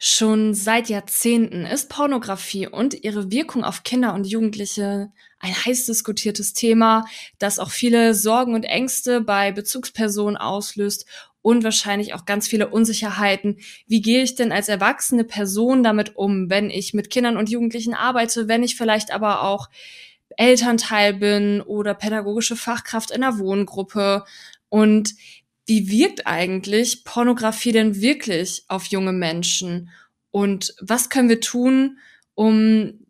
Schon seit Jahrzehnten ist Pornografie und ihre Wirkung auf Kinder und Jugendliche ein heiß diskutiertes Thema, das auch viele Sorgen und Ängste bei Bezugspersonen auslöst und wahrscheinlich auch ganz viele Unsicherheiten. Wie gehe ich denn als erwachsene Person damit um, wenn ich mit Kindern und Jugendlichen arbeite, wenn ich vielleicht aber auch Elternteil bin oder pädagogische Fachkraft in einer Wohngruppe? Und wie wirkt eigentlich Pornografie denn wirklich auf junge Menschen? Und was können wir tun, um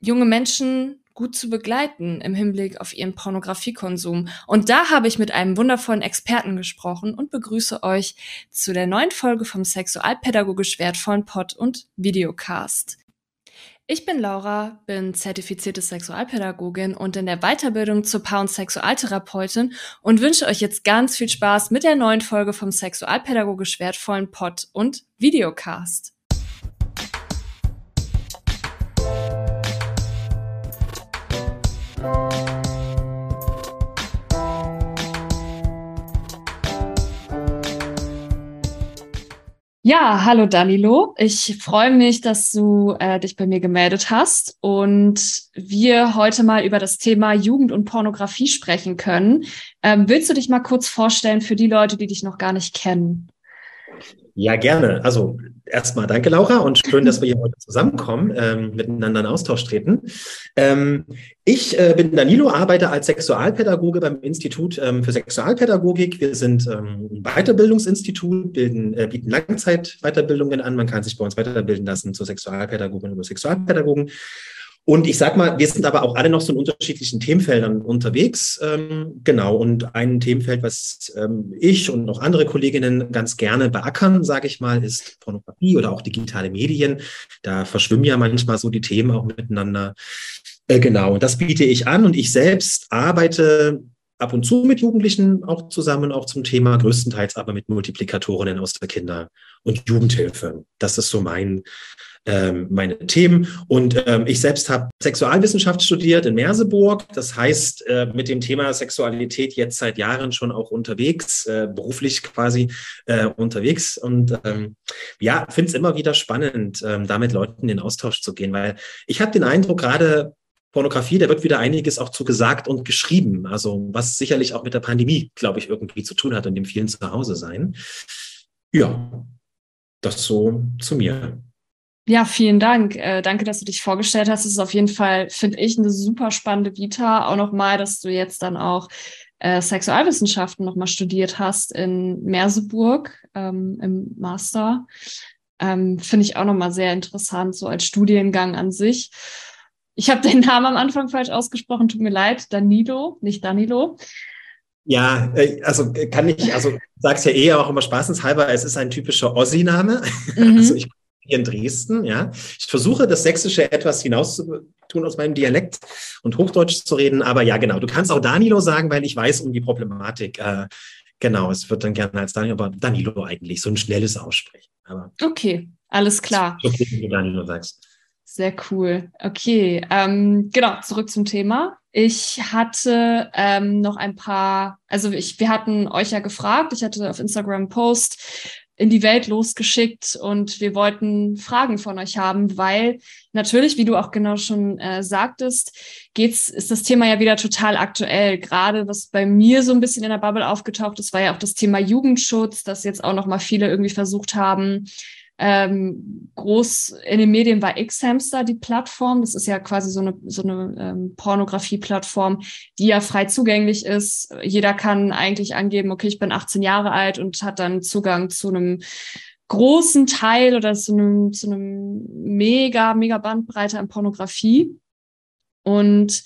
junge Menschen gut zu begleiten im Hinblick auf ihren Pornografiekonsum. Und da habe ich mit einem wundervollen Experten gesprochen und begrüße euch zu der neuen Folge vom sexualpädagogisch wertvollen Pod und Videocast. Ich bin Laura, bin zertifizierte Sexualpädagogin und in der Weiterbildung zur Paar- und Sexualtherapeutin und wünsche euch jetzt ganz viel Spaß mit der neuen Folge vom sexualpädagogisch wertvollen Pod und Videocast. Ja, hallo Danilo. Ich freue mich, dass du äh, dich bei mir gemeldet hast und wir heute mal über das Thema Jugend und Pornografie sprechen können. Ähm, willst du dich mal kurz vorstellen für die Leute, die dich noch gar nicht kennen? Ja, gerne. Also erstmal danke, Laura, und schön, dass wir hier heute zusammenkommen, ähm, miteinander in Austausch treten. Ähm, ich äh, bin Danilo, arbeite als Sexualpädagoge beim Institut ähm, für Sexualpädagogik. Wir sind ähm, ein Weiterbildungsinstitut, bilden, äh, bieten Langzeitweiterbildungen an. Man kann sich bei uns weiterbilden lassen zur Sexualpädagogin oder Sexualpädagogen. Und ich sag mal, wir sind aber auch alle noch so in unterschiedlichen Themenfeldern unterwegs. Ähm, genau. Und ein Themenfeld, was ähm, ich und noch andere Kolleginnen ganz gerne beackern, sage ich mal, ist Pornografie oder auch digitale Medien. Da verschwimmen ja manchmal so die Themen auch miteinander. Äh, genau. Und das biete ich an. Und ich selbst arbeite ab und zu mit Jugendlichen auch zusammen, auch zum Thema, größtenteils aber mit Multiplikatorinnen aus der Kinder- und Jugendhilfe. Das ist so mein ähm, meine Themen. Und ähm, ich selbst habe Sexualwissenschaft studiert in Merseburg. Das heißt, äh, mit dem Thema Sexualität jetzt seit Jahren schon auch unterwegs, äh, beruflich quasi äh, unterwegs. Und ähm, ja, finde es immer wieder spannend, ähm, da mit Leuten in den Austausch zu gehen, weil ich habe den Eindruck, gerade Pornografie, da wird wieder einiges auch zu gesagt und geschrieben. Also was sicherlich auch mit der Pandemie, glaube ich, irgendwie zu tun hat und dem vielen Zuhause sein. Ja, das so zu mir. Ja, vielen Dank. Äh, danke, dass du dich vorgestellt hast. Es ist auf jeden Fall, finde ich, eine super spannende Vita. Auch nochmal, dass du jetzt dann auch äh, Sexualwissenschaften nochmal studiert hast in Merseburg ähm, im Master. Ähm, finde ich auch nochmal sehr interessant, so als Studiengang an sich. Ich habe den Namen am Anfang falsch ausgesprochen, tut mir leid. Danilo, nicht Danilo. Ja, äh, also kann ich, also sag's ja eh auch immer spaßenshalber, es ist ein typischer Ossi-Name. Mhm. Also ich hier in Dresden, ja. Ich versuche, das Sächsische etwas hinauszutun aus meinem Dialekt und Hochdeutsch zu reden, aber ja, genau. Du kannst auch Danilo sagen, weil ich weiß um die Problematik. Äh, genau, es wird dann gerne als Danilo, aber Danilo eigentlich, so ein schnelles Aussprechen. Aber okay, alles klar. Okay, wie du Danilo sagst. Sehr cool. Okay, ähm, genau, zurück zum Thema. Ich hatte ähm, noch ein paar, also ich, wir hatten euch ja gefragt, ich hatte auf Instagram einen Post, in die Welt losgeschickt und wir wollten Fragen von euch haben, weil natürlich, wie du auch genau schon äh, sagtest, geht's, ist das Thema ja wieder total aktuell. Gerade was bei mir so ein bisschen in der Bubble aufgetaucht ist, war ja auch das Thema Jugendschutz, das jetzt auch noch mal viele irgendwie versucht haben, ähm, groß in den Medien war X-Hamster die Plattform. Das ist ja quasi so eine, so eine ähm, Pornografie-Plattform, die ja frei zugänglich ist. Jeder kann eigentlich angeben, okay, ich bin 18 Jahre alt und hat dann Zugang zu einem großen Teil oder zu einem, zu einem mega, mega Bandbreite an Pornografie. Und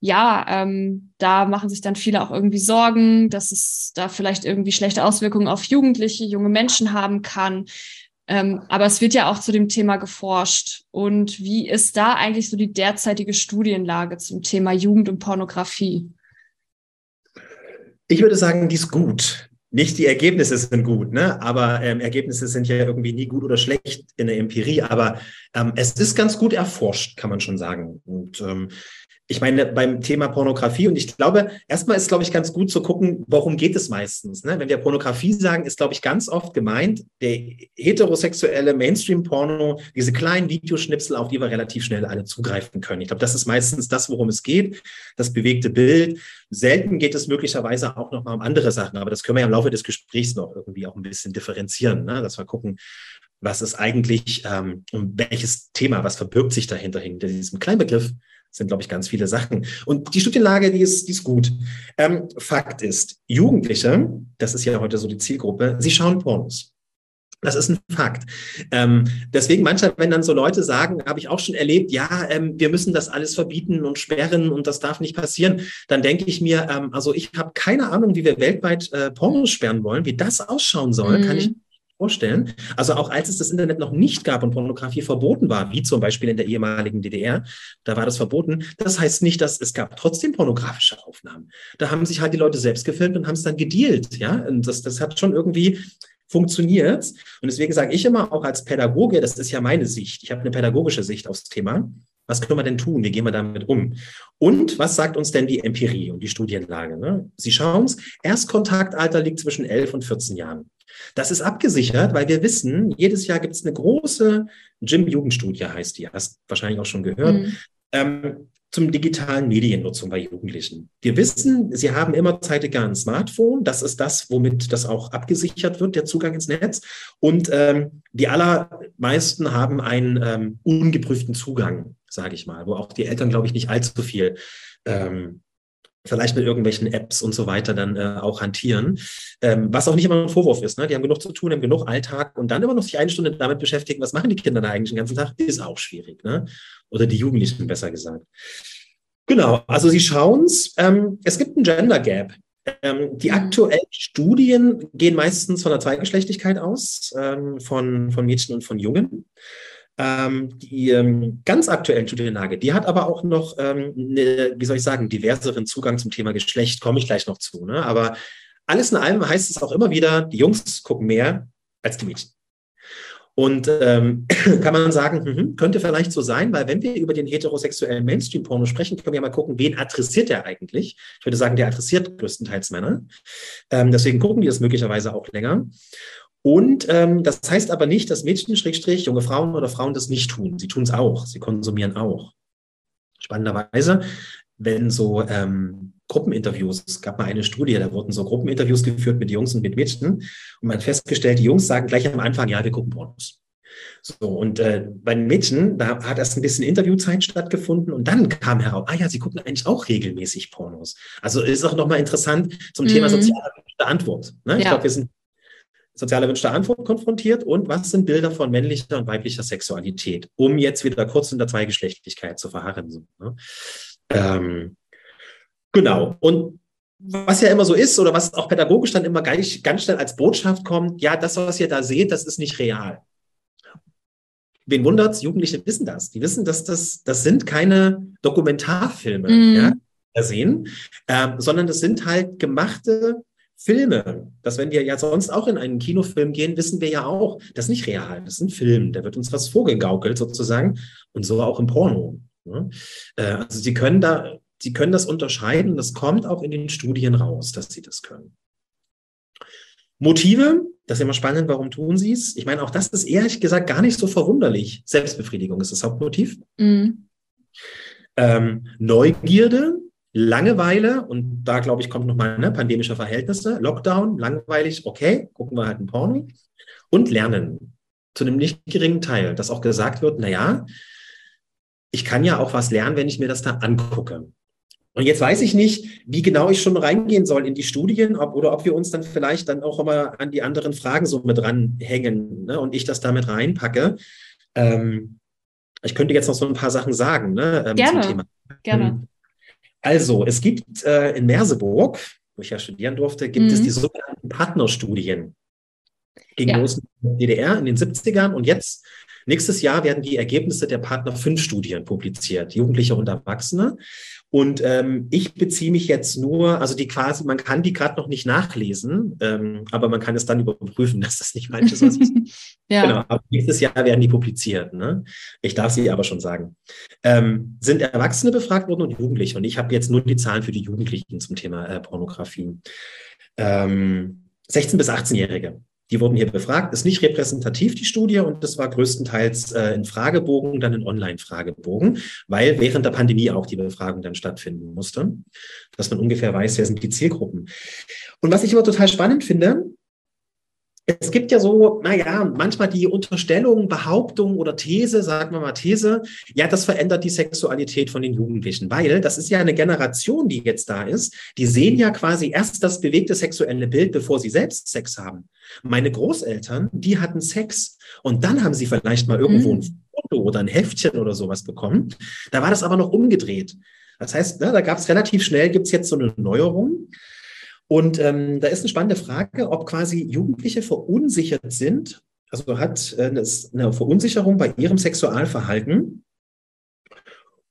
ja, ähm, da machen sich dann viele auch irgendwie Sorgen, dass es da vielleicht irgendwie schlechte Auswirkungen auf Jugendliche, junge Menschen haben kann. Ähm, aber es wird ja auch zu dem Thema geforscht. Und wie ist da eigentlich so die derzeitige Studienlage zum Thema Jugend und Pornografie? Ich würde sagen, die ist gut. Nicht die Ergebnisse sind gut, ne? aber ähm, Ergebnisse sind ja irgendwie nie gut oder schlecht in der Empirie. Aber ähm, es ist ganz gut erforscht, kann man schon sagen. Und ähm, ich meine, beim Thema Pornografie, und ich glaube, erstmal ist, glaube ich, ganz gut zu gucken, worum geht es meistens. Ne? Wenn wir Pornografie sagen, ist, glaube ich, ganz oft gemeint, der heterosexuelle Mainstream-Porno, diese kleinen Videoschnipsel, auf die wir relativ schnell alle zugreifen können. Ich glaube, das ist meistens das, worum es geht, das bewegte Bild. Selten geht es möglicherweise auch noch mal um andere Sachen, aber das können wir ja im Laufe des Gesprächs noch irgendwie auch ein bisschen differenzieren, ne? dass wir gucken, was ist eigentlich, ähm, um welches Thema, was verbirgt sich dahinter, hinter diesem kleinen Begriff sind, glaube ich, ganz viele Sachen. Und die Studienlage, die ist, die ist gut. Ähm, Fakt ist, Jugendliche, das ist ja heute so die Zielgruppe, sie schauen Pornos. Das ist ein Fakt. Ähm, deswegen manchmal, wenn dann so Leute sagen, habe ich auch schon erlebt, ja, ähm, wir müssen das alles verbieten und sperren und das darf nicht passieren, dann denke ich mir, ähm, also ich habe keine Ahnung, wie wir weltweit äh, Pornos sperren wollen, wie das ausschauen soll, mhm. kann ich vorstellen. Also auch als es das Internet noch nicht gab und Pornografie verboten war, wie zum Beispiel in der ehemaligen DDR, da war das verboten. Das heißt nicht, dass es gab trotzdem pornografische Aufnahmen. Da haben sich halt die Leute selbst gefilmt und haben es dann gedealt, ja. Und das, das hat schon irgendwie funktioniert. Und deswegen sage ich immer auch als Pädagoge, das ist ja meine Sicht. Ich habe eine pädagogische Sicht aufs Thema. Was können wir denn tun? Wie gehen wir damit um? Und was sagt uns denn die Empirie und die Studienlage? Ne? Sie schauen es, Erstkontaktalter liegt zwischen 11 und 14 Jahren. Das ist abgesichert, weil wir wissen, jedes Jahr gibt es eine große Gym-Jugendstudie, heißt die, hast wahrscheinlich auch schon gehört, mhm. ähm, zum digitalen Mediennutzung bei Jugendlichen. Wir wissen, sie haben immer zeitiger ein Smartphone. Das ist das, womit das auch abgesichert wird, der Zugang ins Netz. Und ähm, die allermeisten haben einen ähm, ungeprüften Zugang, sage ich mal, wo auch die Eltern, glaube ich, nicht allzu viel ähm, vielleicht mit irgendwelchen Apps und so weiter dann äh, auch hantieren. Ähm, was auch nicht immer ein Vorwurf ist. Ne? Die haben genug zu tun, haben genug Alltag und dann immer noch sich eine Stunde damit beschäftigen, was machen die Kinder da eigentlich den ganzen Tag, ist auch schwierig. Ne? Oder die Jugendlichen besser gesagt. Genau, also sie schauen es. Ähm, es gibt ein Gender Gap. Ähm, die mhm. aktuellen Studien gehen meistens von der Zweigeschlechtigkeit aus, ähm, von, von Mädchen und von Jungen. Ähm, die ähm, ganz aktuellen Studienlage, die hat aber auch noch, ähm, eine, wie soll ich sagen, diverseren Zugang zum Thema Geschlecht, komme ich gleich noch zu. Ne? Aber alles in allem heißt es auch immer wieder, die Jungs gucken mehr als die Mädchen. Und ähm, kann man sagen, mh, könnte vielleicht so sein, weil wenn wir über den heterosexuellen Mainstream-Porno sprechen, können wir mal gucken, wen adressiert der eigentlich? Ich würde sagen, der adressiert größtenteils Männer. Ähm, deswegen gucken die das möglicherweise auch länger. Und ähm, das heißt aber nicht, dass Mädchen, Schrägstrich, junge Frauen oder Frauen das nicht tun. Sie tun es auch, sie konsumieren auch. Spannenderweise, wenn so ähm, Gruppeninterviews, es gab mal eine Studie, da wurden so Gruppeninterviews geführt mit Jungs und mit Mädchen und man hat festgestellt, die Jungs sagen gleich am Anfang, ja, wir gucken Pornos. So, und äh, bei den Mädchen, da hat erst ein bisschen Interviewzeit stattgefunden und dann kam heraus, ah ja, sie gucken eigentlich auch regelmäßig Pornos. Also ist auch nochmal interessant zum mhm. Thema soziale Antwort. Ne? Ich ja. glaube, wir sind soziale Wünsche der Antwort konfrontiert und was sind Bilder von männlicher und weiblicher Sexualität, um jetzt wieder kurz in der Zweigeschlechtlichkeit zu verharren. So, ne? ähm, genau. Und was ja immer so ist oder was auch pädagogisch dann immer ganz, ganz schnell als Botschaft kommt, ja, das, was ihr da seht, das ist nicht real. Wen wundert's? Jugendliche wissen das. Die wissen, dass das, das sind keine Dokumentarfilme, mm. ja, sehen, äh, sondern das sind halt gemachte Filme, dass wenn wir ja sonst auch in einen Kinofilm gehen, wissen wir ja auch, das ist nicht real, das ist ein Film, da wird uns was vorgegaukelt sozusagen und so auch im Porno. Ne? Äh, also sie können da, sie können das unterscheiden, das kommt auch in den Studien raus, dass sie das können. Motive, das ist immer spannend, warum tun sie es? Ich meine, auch das ist ehrlich gesagt gar nicht so verwunderlich. Selbstbefriedigung ist das Hauptmotiv. Mhm. Ähm, Neugierde, Langeweile, und da glaube ich, kommt nochmal ne, pandemische Verhältnisse, Lockdown, langweilig, okay, gucken wir halt ein Porno. Und Lernen zu einem nicht geringen Teil, dass auch gesagt wird, naja, ich kann ja auch was lernen, wenn ich mir das da angucke. Und jetzt weiß ich nicht, wie genau ich schon reingehen soll in die Studien ob, oder ob wir uns dann vielleicht dann auch immer an die anderen Fragen so mit ranhängen ne, und ich das damit reinpacke. Ähm, ich könnte jetzt noch so ein paar Sachen sagen ne, ähm, gerne, zum Thema. Gerne. Also, es gibt äh, in Merseburg, wo ich ja studieren durfte, gibt mhm. es die sogenannten Partnerstudien. Ging ja. der DDR in den 70ern und jetzt Nächstes Jahr werden die Ergebnisse der Partner 5 Studien publiziert, Jugendliche und Erwachsene. Und ähm, ich beziehe mich jetzt nur, also die quasi, man kann die gerade noch nicht nachlesen, ähm, aber man kann es dann überprüfen, dass das nicht falsch ist. Was ich, ja. Genau, aber nächstes Jahr werden die publiziert. Ne? Ich darf sie aber schon sagen. Ähm, sind Erwachsene befragt worden und Jugendliche? Und ich habe jetzt nur die Zahlen für die Jugendlichen zum Thema äh, Pornografie. 16- ähm, bis 18-Jährige. Die wurden hier befragt, ist nicht repräsentativ, die Studie, und das war größtenteils äh, in Fragebogen, dann in Online-Fragebogen, weil während der Pandemie auch die Befragung dann stattfinden musste, dass man ungefähr weiß, wer sind die Zielgruppen. Und was ich immer total spannend finde, es gibt ja so, naja, manchmal die Unterstellung, Behauptung oder These, sagen wir mal These, ja, das verändert die Sexualität von den Jugendlichen, weil das ist ja eine Generation, die jetzt da ist, die sehen ja quasi erst das bewegte sexuelle Bild, bevor sie selbst Sex haben. Meine Großeltern, die hatten Sex und dann haben sie vielleicht mal irgendwo ein mhm. Foto oder ein Heftchen oder sowas bekommen. Da war das aber noch umgedreht. Das heißt, ne, da gab es relativ schnell, gibt es jetzt so eine Neuerung. Und ähm, da ist eine spannende Frage, ob quasi Jugendliche verunsichert sind, also hat äh, eine Verunsicherung bei ihrem Sexualverhalten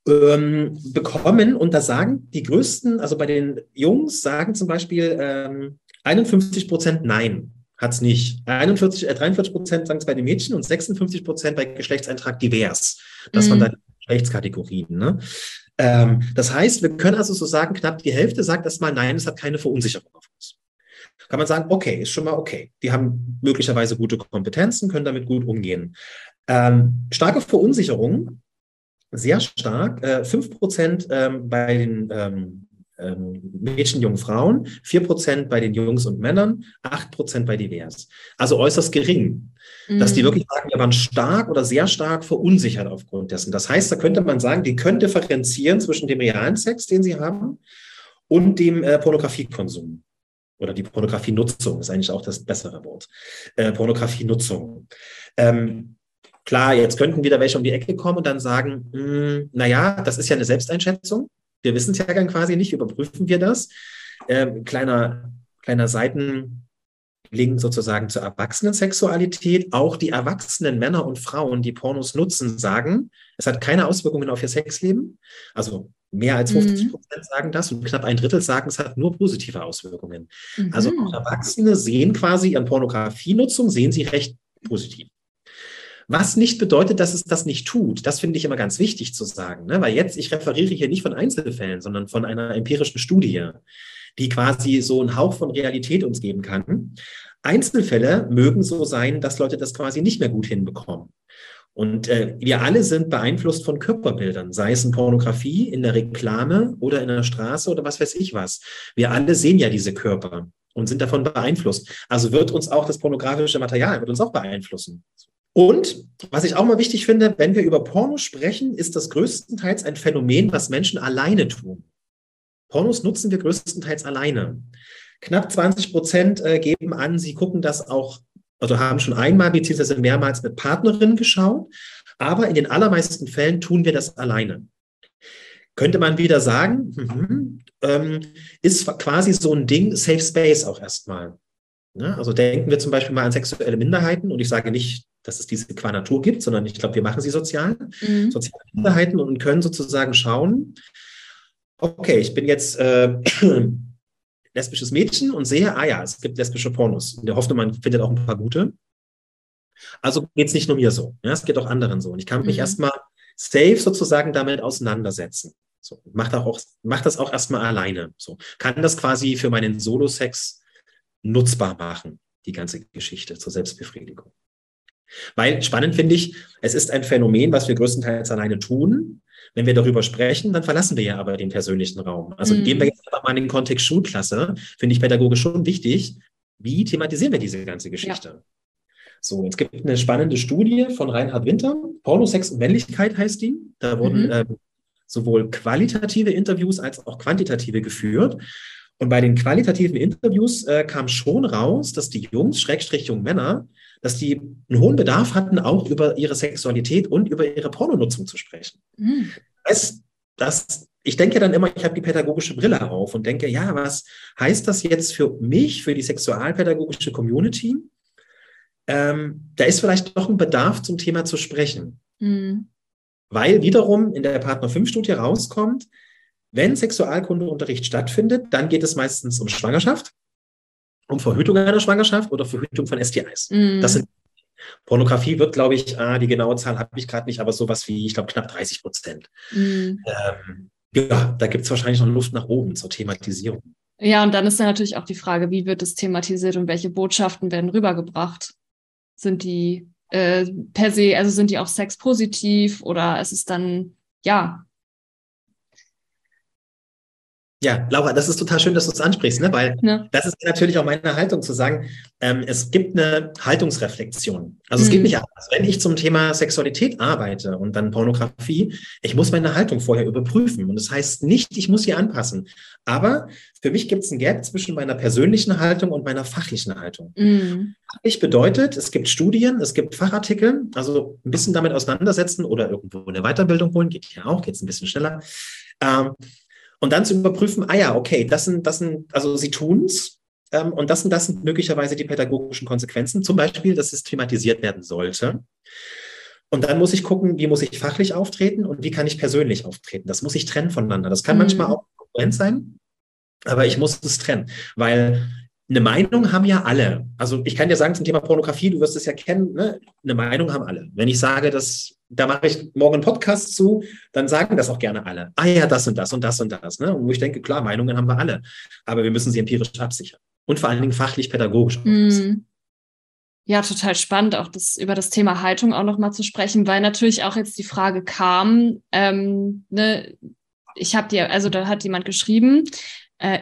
ähm, bekommen. Und da sagen die größten, also bei den Jungs sagen zum Beispiel ähm, 51 Prozent Nein, hat es nicht. 41, äh, 43 Prozent sagen es bei den Mädchen und 56 Prozent bei Geschlechtseintrag divers. Das mhm. waren dann Geschlechtskategorien. Ne? Ähm, das heißt, wir können also so sagen, knapp die Hälfte sagt erstmal, nein, es hat keine Verunsicherung auf uns. Kann man sagen, okay, ist schon mal okay. Die haben möglicherweise gute Kompetenzen, können damit gut umgehen. Ähm, starke Verunsicherung, sehr stark, äh, 5% ähm, bei den ähm, ähm, Mädchen, jungen Frauen, 4% bei den Jungs und Männern, 8% bei divers. Also äußerst gering. Mhm. Dass die mhm. wirklich sagen, wir waren stark oder sehr stark verunsichert aufgrund dessen. Das heißt, da könnte man sagen, die können differenzieren zwischen dem realen Sex, den sie haben, und dem äh, Pornografiekonsum. Oder die Pornografienutzung ist eigentlich auch das bessere Wort. Äh, Pornografienutzung. Ähm, Klar, jetzt könnten wieder welche um die Ecke kommen und dann sagen, mh, hm, naja, das ist ja eine Selbsteinschätzung. Wir wissen es ja dann quasi nicht, überprüfen wir das. Ähm, kleiner, kleiner Seiten, Link sozusagen zur Erwachsenensexualität. Auch die erwachsenen Männer und Frauen, die Pornos nutzen, sagen, es hat keine Auswirkungen auf ihr Sexleben. Also mehr als 50 mhm. Prozent mhm. sagen das und knapp ein Drittel sagen, es hat nur positive Auswirkungen. Mhm. Also auch Erwachsene sehen quasi ihren Pornografienutzung, sehen sie recht positiv. Was nicht bedeutet, dass es das nicht tut. Das finde ich immer ganz wichtig zu sagen. Ne? Weil jetzt, ich referiere hier nicht von Einzelfällen, sondern von einer empirischen Studie, die quasi so einen Hauch von Realität uns geben kann. Einzelfälle mögen so sein, dass Leute das quasi nicht mehr gut hinbekommen. Und äh, wir alle sind beeinflusst von Körperbildern, sei es in Pornografie, in der Reklame oder in der Straße oder was weiß ich was. Wir alle sehen ja diese Körper und sind davon beeinflusst. Also wird uns auch das pornografische Material, wird uns auch beeinflussen. Und was ich auch mal wichtig finde, wenn wir über Porno sprechen, ist das größtenteils ein Phänomen, was Menschen alleine tun. Pornos nutzen wir größtenteils alleine. Knapp 20 Prozent äh, geben an, sie gucken das auch, also haben schon einmal bzw. mehrmals mit Partnerinnen geschaut, aber in den allermeisten Fällen tun wir das alleine. Könnte man wieder sagen, mhm, ähm, ist quasi so ein Ding, Safe Space auch erstmal. Ja, also denken wir zum Beispiel mal an sexuelle Minderheiten und ich sage nicht, dass es diese qua Natur gibt, sondern ich glaube, wir machen sie sozial, mhm. soziale Minderheiten und können sozusagen schauen, okay, ich bin jetzt äh, lesbisches Mädchen und sehe, ah ja, es gibt lesbische Pornos. In der Hoffnung, man findet auch ein paar gute. Also geht es nicht nur mir so, ja, es geht auch anderen so. Und ich kann mich mhm. erstmal safe sozusagen damit auseinandersetzen. So, mach, auch, mach das auch erstmal alleine. So, kann das quasi für meinen Solo-Sex nutzbar machen, die ganze Geschichte zur Selbstbefriedigung. Weil spannend finde ich, es ist ein Phänomen, was wir größtenteils alleine tun. Wenn wir darüber sprechen, dann verlassen wir ja aber den persönlichen Raum. Also mhm. gehen wir jetzt aber mal in den Kontext Schulklasse, finde ich pädagogisch schon wichtig. Wie thematisieren wir diese ganze Geschichte? Ja. So, es gibt eine spannende Studie von Reinhard Winter, Porno, Sex und Männlichkeit heißt die. Da wurden mhm. äh, sowohl qualitative Interviews als auch quantitative geführt. Und bei den qualitativen Interviews äh, kam schon raus, dass die Jungs, Schrägstrich jungen Männer, dass die einen hohen Bedarf hatten, auch über ihre Sexualität und über ihre Pornonutzung zu sprechen. Mhm. Das, das, ich denke dann immer, ich habe die pädagogische Brille auf und denke, ja, was heißt das jetzt für mich, für die sexualpädagogische Community? ähm, da ist vielleicht doch ein Bedarf zum Thema zu sprechen. Mhm. Weil wiederum in der Partner 5 Studie rauskommt, wenn Sexualkundeunterricht stattfindet, dann geht es meistens um Schwangerschaft, um Verhütung einer Schwangerschaft oder Verhütung von STIs. Mhm. Das sind Pornografie wird, glaube ich, ah, die genaue Zahl habe ich gerade nicht, aber sowas wie, ich glaube, knapp 30 Prozent. Mhm. Ähm, ja, da gibt es wahrscheinlich noch Luft nach oben zur Thematisierung. Ja, und dann ist dann natürlich auch die Frage, wie wird es thematisiert und welche Botschaften werden rübergebracht? Sind die äh, per se, also sind die auch sexpositiv oder ist es dann, ja, ja, Laura, das ist total schön, dass du es ansprichst, ne? weil ja. das ist natürlich auch meine Haltung zu sagen, ähm, es gibt eine Haltungsreflexion. Also mhm. es geht nicht anders. Wenn ich zum Thema Sexualität arbeite und dann Pornografie, ich muss meine Haltung vorher überprüfen. Und das heißt nicht, ich muss sie anpassen. Aber für mich gibt es ein Gap zwischen meiner persönlichen Haltung und meiner fachlichen Haltung. Mhm. Fachlich bedeutet, es gibt Studien, es gibt Fachartikel, also ein bisschen damit auseinandersetzen oder irgendwo eine Weiterbildung holen, geht ja auch, geht es ein bisschen schneller. Ähm, und dann zu überprüfen, ah ja, okay, das sind, das sind, also sie tun's, ähm, und das sind, das sind möglicherweise die pädagogischen Konsequenzen, zum Beispiel, dass es thematisiert werden sollte. Und dann muss ich gucken, wie muss ich fachlich auftreten und wie kann ich persönlich auftreten. Das muss ich trennen voneinander. Das kann mhm. manchmal auch Konkurrenz sein, aber ich muss es trennen, weil eine Meinung haben ja alle. Also ich kann dir sagen zum Thema Pornografie, du wirst es ja kennen, ne? eine Meinung haben alle. Wenn ich sage, dass da mache ich morgen einen Podcast zu, dann sagen das auch gerne alle. Ah ja, das und das und das und das. Ne? Und wo ich denke, klar, Meinungen haben wir alle, aber wir müssen sie empirisch absichern. Und vor allen Dingen fachlich, pädagogisch. Mm. Ja, total spannend, auch das über das Thema Haltung auch nochmal zu sprechen, weil natürlich auch jetzt die Frage kam, ähm, ne, ich habe dir, also da hat jemand geschrieben,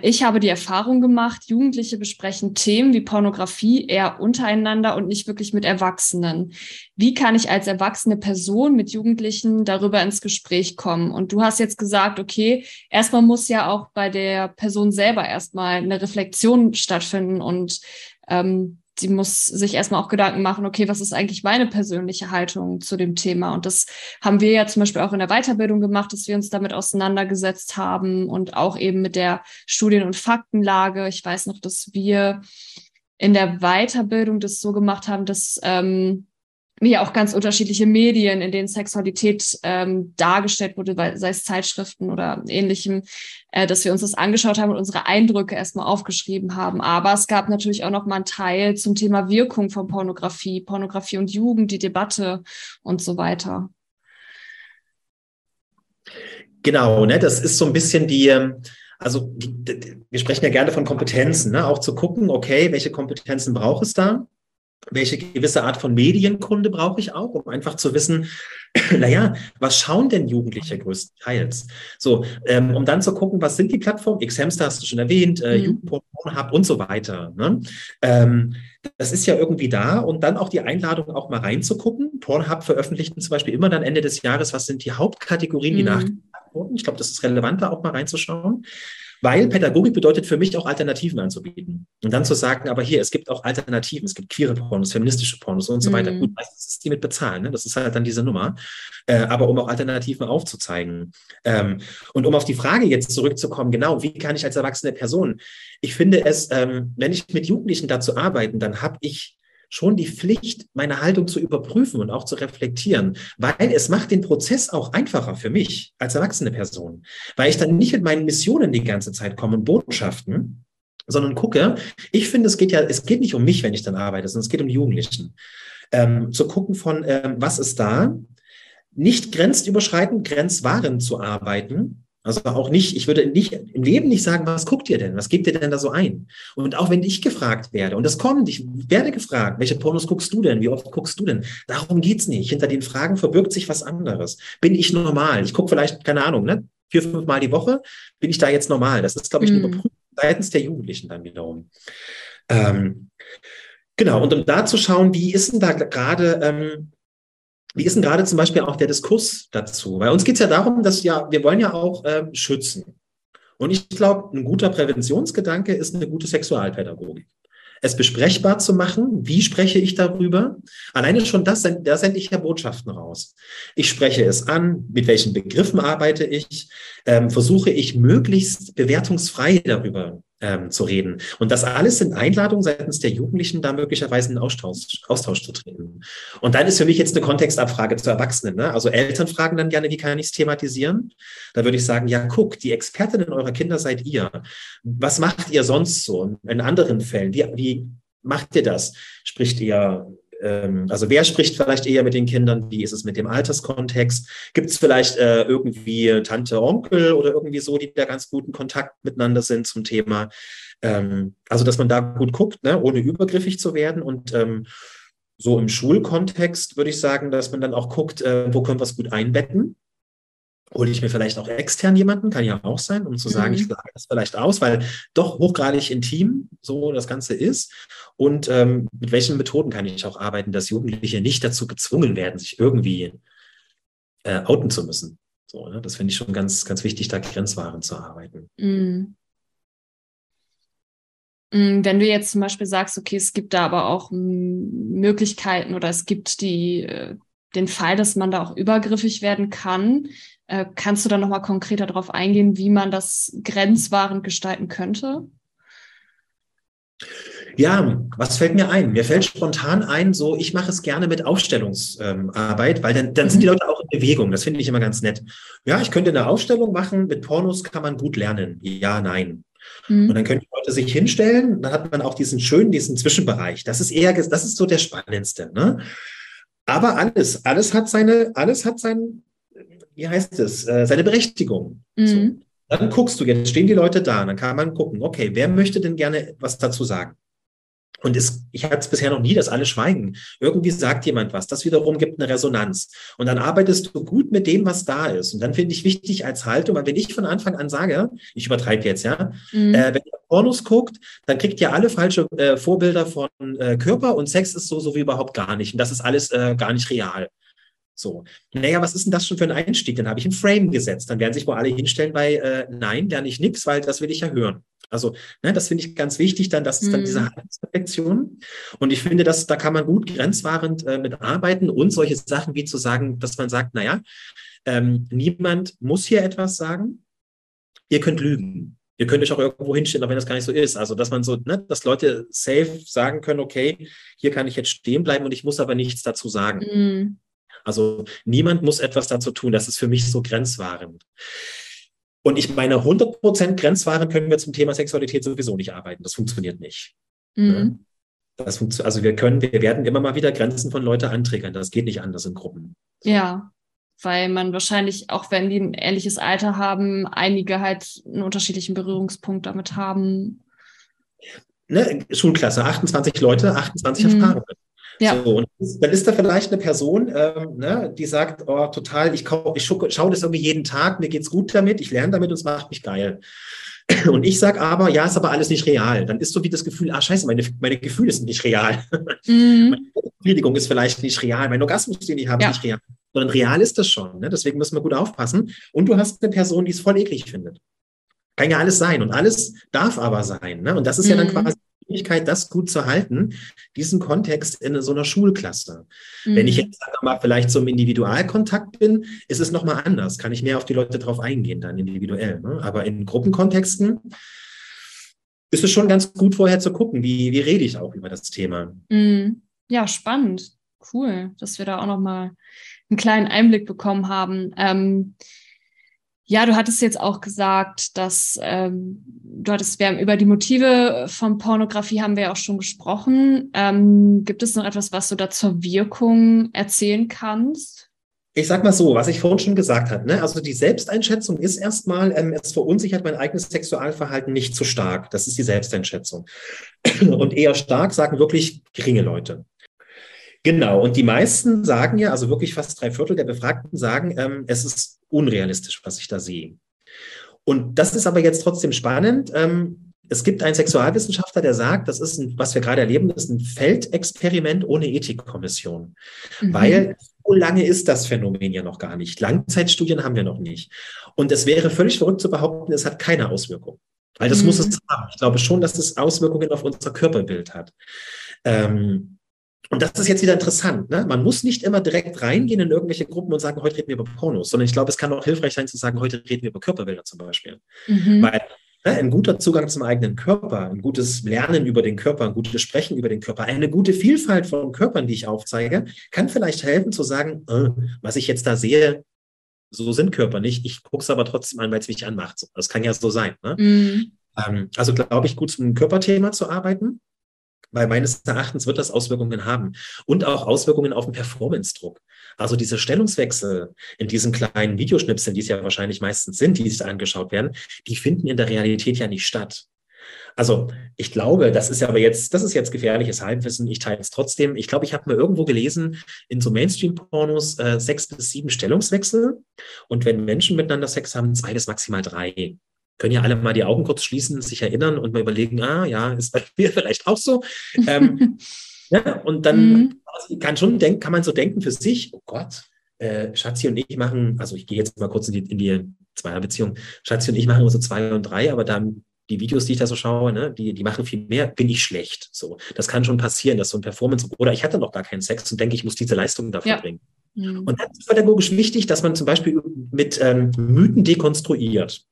ich habe die Erfahrung gemacht, Jugendliche besprechen Themen wie Pornografie eher untereinander und nicht wirklich mit Erwachsenen. Wie kann ich als erwachsene Person mit Jugendlichen darüber ins Gespräch kommen? Und du hast jetzt gesagt, okay, erstmal muss ja auch bei der Person selber erstmal eine Reflexion stattfinden und ähm, sie muss sich erstmal auch Gedanken machen, okay, was ist eigentlich meine persönliche Haltung zu dem Thema? Und das haben wir ja zum Beispiel auch in der Weiterbildung gemacht, dass wir uns damit auseinandergesetzt haben und auch eben mit der Studien- und Faktenlage. Ich weiß noch, dass wir in der Weiterbildung das so gemacht haben, dass ähm, wie auch ganz unterschiedliche Medien, in denen Sexualität ähm, dargestellt wurde, sei es Zeitschriften oder ähnlichem, äh, dass wir uns das angeschaut haben und unsere Eindrücke erstmal aufgeschrieben haben. Aber es gab natürlich auch noch mal einen Teil zum Thema Wirkung von Pornografie, Pornografie und Jugend, die Debatte und so weiter. Genau, ne, das ist so ein bisschen die, ähm, also die, die, wir sprechen ja gerne von Kompetenzen, ne, auch zu gucken, okay, welche Kompetenzen braucht es da? Welche gewisse Art von Medienkunde brauche ich auch, um einfach zu wissen, naja, was schauen denn Jugendliche größtenteils? So, ähm, um dann zu gucken, was sind die Plattformen? X-Hamster hast du schon erwähnt, äh, mhm. Pornhub und so weiter. Ne? Ähm, das ist ja irgendwie da und dann auch die Einladung, auch mal reinzugucken. Pornhub veröffentlicht zum Beispiel immer dann Ende des Jahres, was sind die Hauptkategorien, die mhm. nachgefragt wurden. Ich glaube, das ist relevant, da auch mal reinzuschauen. Weil Pädagogik bedeutet für mich auch Alternativen anzubieten. Und dann zu sagen, aber hier, es gibt auch Alternativen, es gibt queere Pornos, feministische Pornos und so mhm. weiter. Gut, meistens ist die mit bezahlen, ne? das ist halt dann diese Nummer. Äh, aber um auch Alternativen aufzuzeigen. Ähm, und um auf die Frage jetzt zurückzukommen, genau, wie kann ich als erwachsene Person? Ich finde es, ähm, wenn ich mit Jugendlichen dazu arbeite, dann habe ich schon die Pflicht, meine Haltung zu überprüfen und auch zu reflektieren, weil es macht den Prozess auch einfacher für mich als erwachsene Person, weil ich dann nicht mit meinen Missionen die ganze Zeit komme und Botschaften, sondern gucke, ich finde, es geht ja, es geht nicht um mich, wenn ich dann arbeite, sondern es geht um die Jugendlichen. Ähm, zu gucken von, ähm, was ist da, nicht grenzüberschreitend, grenzwahrend zu arbeiten, also auch nicht, ich würde nicht im Leben nicht sagen, was guckt ihr denn? Was gebt ihr denn da so ein? Und auch wenn ich gefragt werde, und das kommt, ich werde gefragt, welche Pornos guckst du denn? Wie oft guckst du denn? Darum geht's nicht. Hinter den Fragen verbirgt sich was anderes. Bin ich normal? Ich gucke vielleicht, keine Ahnung, ne? vier, fünf Mal die Woche. Bin ich da jetzt normal? Das ist, glaube ich, eine mhm. Überprüfung seitens der Jugendlichen dann wiederum. Ähm, genau, und um da zu schauen, wie ist denn da gerade ähm, wie ist denn gerade zum Beispiel auch der Diskurs dazu? Bei uns geht es ja darum, dass ja, wir wollen ja auch äh, schützen. Und ich glaube, ein guter Präventionsgedanke ist eine gute Sexualpädagogik. Es besprechbar zu machen, wie spreche ich darüber? Alleine schon das, da sende ich ja Botschaften raus. Ich spreche es an, mit welchen Begriffen arbeite ich, ähm, versuche ich möglichst bewertungsfrei darüber ähm, zu reden. Und das alles sind Einladungen seitens der Jugendlichen, da möglicherweise in Austausch, Austausch zu treten. Und dann ist für mich jetzt eine Kontextabfrage zu Erwachsenen. Ne? Also Eltern fragen dann gerne, wie kann ich es thematisieren? Da würde ich sagen, ja, guck, die Expertinnen eurer Kinder seid ihr. Was macht ihr sonst so in anderen Fällen? Wie, wie macht ihr das? Spricht ihr also wer spricht vielleicht eher mit den Kindern? Wie ist es mit dem Alterskontext? Gibt es vielleicht äh, irgendwie Tante, Onkel oder irgendwie so, die da ganz guten Kontakt miteinander sind zum Thema? Ähm, also, dass man da gut guckt, ne, ohne übergriffig zu werden und ähm, so im Schulkontext würde ich sagen, dass man dann auch guckt, äh, wo können wir es gut einbetten hole ich mir vielleicht auch extern jemanden, kann ja auch sein, um zu sagen, mhm. ich lage das vielleicht aus, weil doch hochgradig intim so das Ganze ist. Und ähm, mit welchen Methoden kann ich auch arbeiten, dass Jugendliche nicht dazu gezwungen werden, sich irgendwie äh, outen zu müssen. So, ne? Das finde ich schon ganz, ganz wichtig, da grenzwahren zu arbeiten. Mhm. mhm. Wenn du jetzt zum Beispiel sagst, okay, es gibt da aber auch Möglichkeiten oder es gibt die, äh, den Fall, dass man da auch übergriffig werden kann, äh, kannst du da nochmal konkreter darauf eingehen, wie man das grenzwahrend gestalten könnte? Ja, was fällt mir ein? Mir fällt spontan ein, so ich mache es gerne mit Aufstellungsarbeit, ähm, weil dann, dann sind die mhm. Leute auch in Bewegung. Das finde ich immer ganz nett. Ja, ich könnte eine Aufstellung machen, mit Pornos kann man gut lernen. Ja, nein. Mhm. Und dann können die Leute sich hinstellen, dann hat man auch diesen schönen, diesen Zwischenbereich. Das ist eher, das ist so der spannendste. Ne? Aber alles, alles hat seine, alles hat sein, wie heißt es, äh, seine Berechtigung. Mhm. So. Dann guckst du, jetzt stehen die Leute da, dann kann man gucken, okay, wer möchte denn gerne was dazu sagen? Und es, ich hatte es bisher noch nie, dass alle schweigen. Irgendwie sagt jemand was. Das wiederum gibt eine Resonanz. Und dann arbeitest du gut mit dem, was da ist. Und dann finde ich wichtig als Haltung, weil wenn ich von Anfang an sage, ich übertreibe jetzt, ja, mhm. äh, wenn ihr Pornos guckt, dann kriegt ihr alle falsche äh, Vorbilder von äh, Körper und Sex ist so, so wie überhaupt gar nicht. Und das ist alles äh, gar nicht real. So, naja, was ist denn das schon für ein Einstieg? Dann habe ich ein Frame gesetzt. Dann werden sich wohl alle hinstellen bei, äh, nein, lerne ich nichts, weil das will ich ja hören. Also, ne, das finde ich ganz wichtig, dann, das ist dann diese mhm. Haltungsreflexion. Und ich finde, dass da kann man gut grenzwahrend äh, mit arbeiten und solche Sachen wie zu sagen, dass man sagt, naja, ähm, niemand muss hier etwas sagen. Ihr könnt lügen. Ihr könnt euch auch irgendwo hinstellen, auch wenn das gar nicht so ist. Also, dass man so, ne, dass Leute safe sagen können, okay, hier kann ich jetzt stehen bleiben und ich muss aber nichts dazu sagen. Mhm. Also niemand muss etwas dazu tun. Das ist für mich so grenzwahrend. Und ich meine, 100% grenzwahrend können wir zum Thema Sexualität sowieso nicht arbeiten. Das funktioniert nicht. Mhm. Das funktio also wir können, wir werden immer mal wieder Grenzen von Leuten antriggern. Das geht nicht anders in Gruppen. Ja, weil man wahrscheinlich, auch wenn die ein ähnliches Alter haben, einige halt einen unterschiedlichen Berührungspunkt damit haben. Ne, Schulklasse, 28 Leute, 28 mhm. Erfahrungen. Ja. So, und dann ist da vielleicht eine Person, ähm, ne, die sagt, oh, total, ich, ich schaue schau das irgendwie jeden Tag, mir geht's gut damit, ich lerne damit und es macht mich geil. Und ich sage aber, ja, ist aber alles nicht real. Dann ist so wie das Gefühl, ah, scheiße, meine, meine Gefühle sind nicht real. Mhm. Meine Befriedigung ist vielleicht nicht real, mein Orgasmus, den ich habe, ja. ist nicht real. Sondern real ist das schon. Ne? Deswegen müssen wir gut aufpassen. Und du hast eine Person, die es voll eklig findet. Kann ja alles sein und alles darf aber sein. Ne? Und das ist mhm. ja dann mhm. quasi Möglichkeit, das gut zu halten, diesen Kontext in so einer Schulklasse. Mhm. Wenn ich mhm. jetzt mal vielleicht zum Individualkontakt bin, ist es nochmal anders, kann ich mehr auf die Leute drauf eingehen, dann individuell. Ne? Aber in Gruppenkontexten ist es schon ganz gut vorher zu gucken, wie, wie rede ich auch über das Thema. Mhm. Ja, spannend. Cool, dass wir da auch nochmal einen kleinen Einblick bekommen haben. Ähm, ja, du hattest jetzt auch gesagt, dass ähm, du hattest, wir haben über die Motive von Pornografie haben wir ja auch schon gesprochen. Ähm, gibt es noch etwas, was du da zur Wirkung erzählen kannst? Ich sag mal so, was ich vorhin schon gesagt habe. Ne? Also die Selbsteinschätzung ist erstmal, ähm, es verunsichert mein eigenes Sexualverhalten nicht zu stark. Das ist die Selbsteinschätzung. Und eher stark sagen wirklich geringe Leute. Genau, und die meisten sagen ja, also wirklich fast drei Viertel der Befragten sagen, ähm, es ist unrealistisch, was ich da sehe. Und das ist aber jetzt trotzdem spannend. Ähm, es gibt einen Sexualwissenschaftler, der sagt, das ist, ein, was wir gerade erleben, ist ein Feldexperiment ohne Ethikkommission. Mhm. Weil so lange ist das Phänomen ja noch gar nicht. Langzeitstudien haben wir noch nicht. Und es wäre völlig verrückt zu behaupten, es hat keine Auswirkung. Weil das mhm. muss es haben. Ich glaube schon, dass es Auswirkungen auf unser Körperbild hat. Ähm, und das ist jetzt wieder interessant. Ne? Man muss nicht immer direkt reingehen in irgendwelche Gruppen und sagen, heute reden wir über Pornos, sondern ich glaube, es kann auch hilfreich sein zu sagen, heute reden wir über Körperbilder zum Beispiel. Mhm. Weil ein guter Zugang zum eigenen Körper, ein gutes Lernen über den Körper, ein gutes Sprechen über den Körper, eine gute Vielfalt von Körpern, die ich aufzeige, kann vielleicht helfen zu sagen, äh, was ich jetzt da sehe, so sind Körper nicht. Ich gucke es aber trotzdem an, weil es mich anmacht. Das kann ja so sein. Ne? Mhm. Ähm, also glaube ich, gut zum Körperthema zu arbeiten weil meines Erachtens wird das Auswirkungen haben und auch Auswirkungen auf den Performance-Druck. Also diese Stellungswechsel in diesen kleinen Videoschnipseln, die es ja wahrscheinlich meistens sind, die sich da angeschaut werden, die finden in der Realität ja nicht statt. Also ich glaube, das ist ja aber jetzt, das ist jetzt gefährliches Halbwissen. Ich teile es trotzdem. Ich glaube, ich habe mal irgendwo gelesen, in so Mainstream-Pornos äh, sechs bis sieben Stellungswechsel. Und wenn Menschen miteinander Sex haben, zwei bis maximal drei können ja alle mal die Augen kurz schließen, sich erinnern und mal überlegen, ah ja, ist bei mir vielleicht auch so. ähm, ja, und dann mhm. kann schon denken, kann man so denken für sich, oh Gott, äh, Schatzi und ich machen, also ich gehe jetzt mal kurz in die, in die Zweierbeziehung, Schatzi und ich machen nur so zwei und drei, aber dann die Videos, die ich da so schaue, ne, die, die machen viel mehr, bin ich schlecht. So, das kann schon passieren, dass so ein Performance, oder ich hatte noch gar keinen Sex und denke, ich muss diese Leistung dafür ja. bringen. Mhm. Und dann ist pädagogisch wichtig, dass man zum Beispiel mit ähm, Mythen dekonstruiert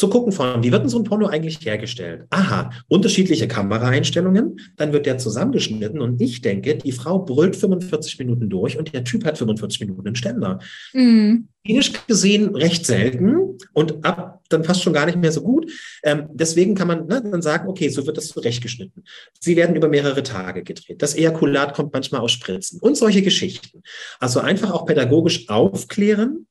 zu gucken von, wie wird denn so ein Porno eigentlich hergestellt? Aha, unterschiedliche Kameraeinstellungen, dann wird der zusammengeschnitten und ich denke, die Frau brüllt 45 Minuten durch und der Typ hat 45 Minuten einen Ständer. Mhm. Klinisch gesehen recht selten und ab dann fast schon gar nicht mehr so gut. Ähm, deswegen kann man ne, dann sagen, okay, so wird das zurechtgeschnitten. Sie werden über mehrere Tage gedreht. Das Ejakulat kommt manchmal aus Spritzen und solche Geschichten. Also einfach auch pädagogisch aufklären,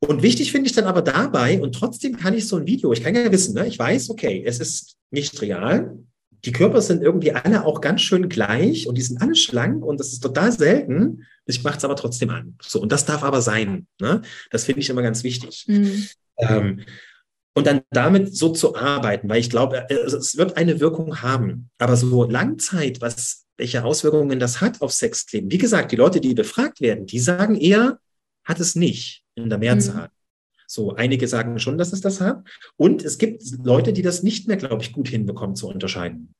und wichtig finde ich dann aber dabei, und trotzdem kann ich so ein Video, ich kann ja wissen, ne, ich weiß, okay, es ist nicht real. Die Körper sind irgendwie alle auch ganz schön gleich und die sind alle schlank und das ist total selten. Ich mache es aber trotzdem an. So, und das darf aber sein. Ne? Das finde ich immer ganz wichtig. Mhm. Ähm, und dann damit so zu arbeiten, weil ich glaube, äh, es wird eine Wirkung haben. Aber so Langzeit, was, welche Auswirkungen das hat auf Sexleben. Wie gesagt, die Leute, die befragt werden, die sagen eher, hat es nicht in der Mehrzahl. Mhm. So, einige sagen schon, dass es das hat. Und es gibt Leute, die das nicht mehr, glaube ich, gut hinbekommen zu unterscheiden.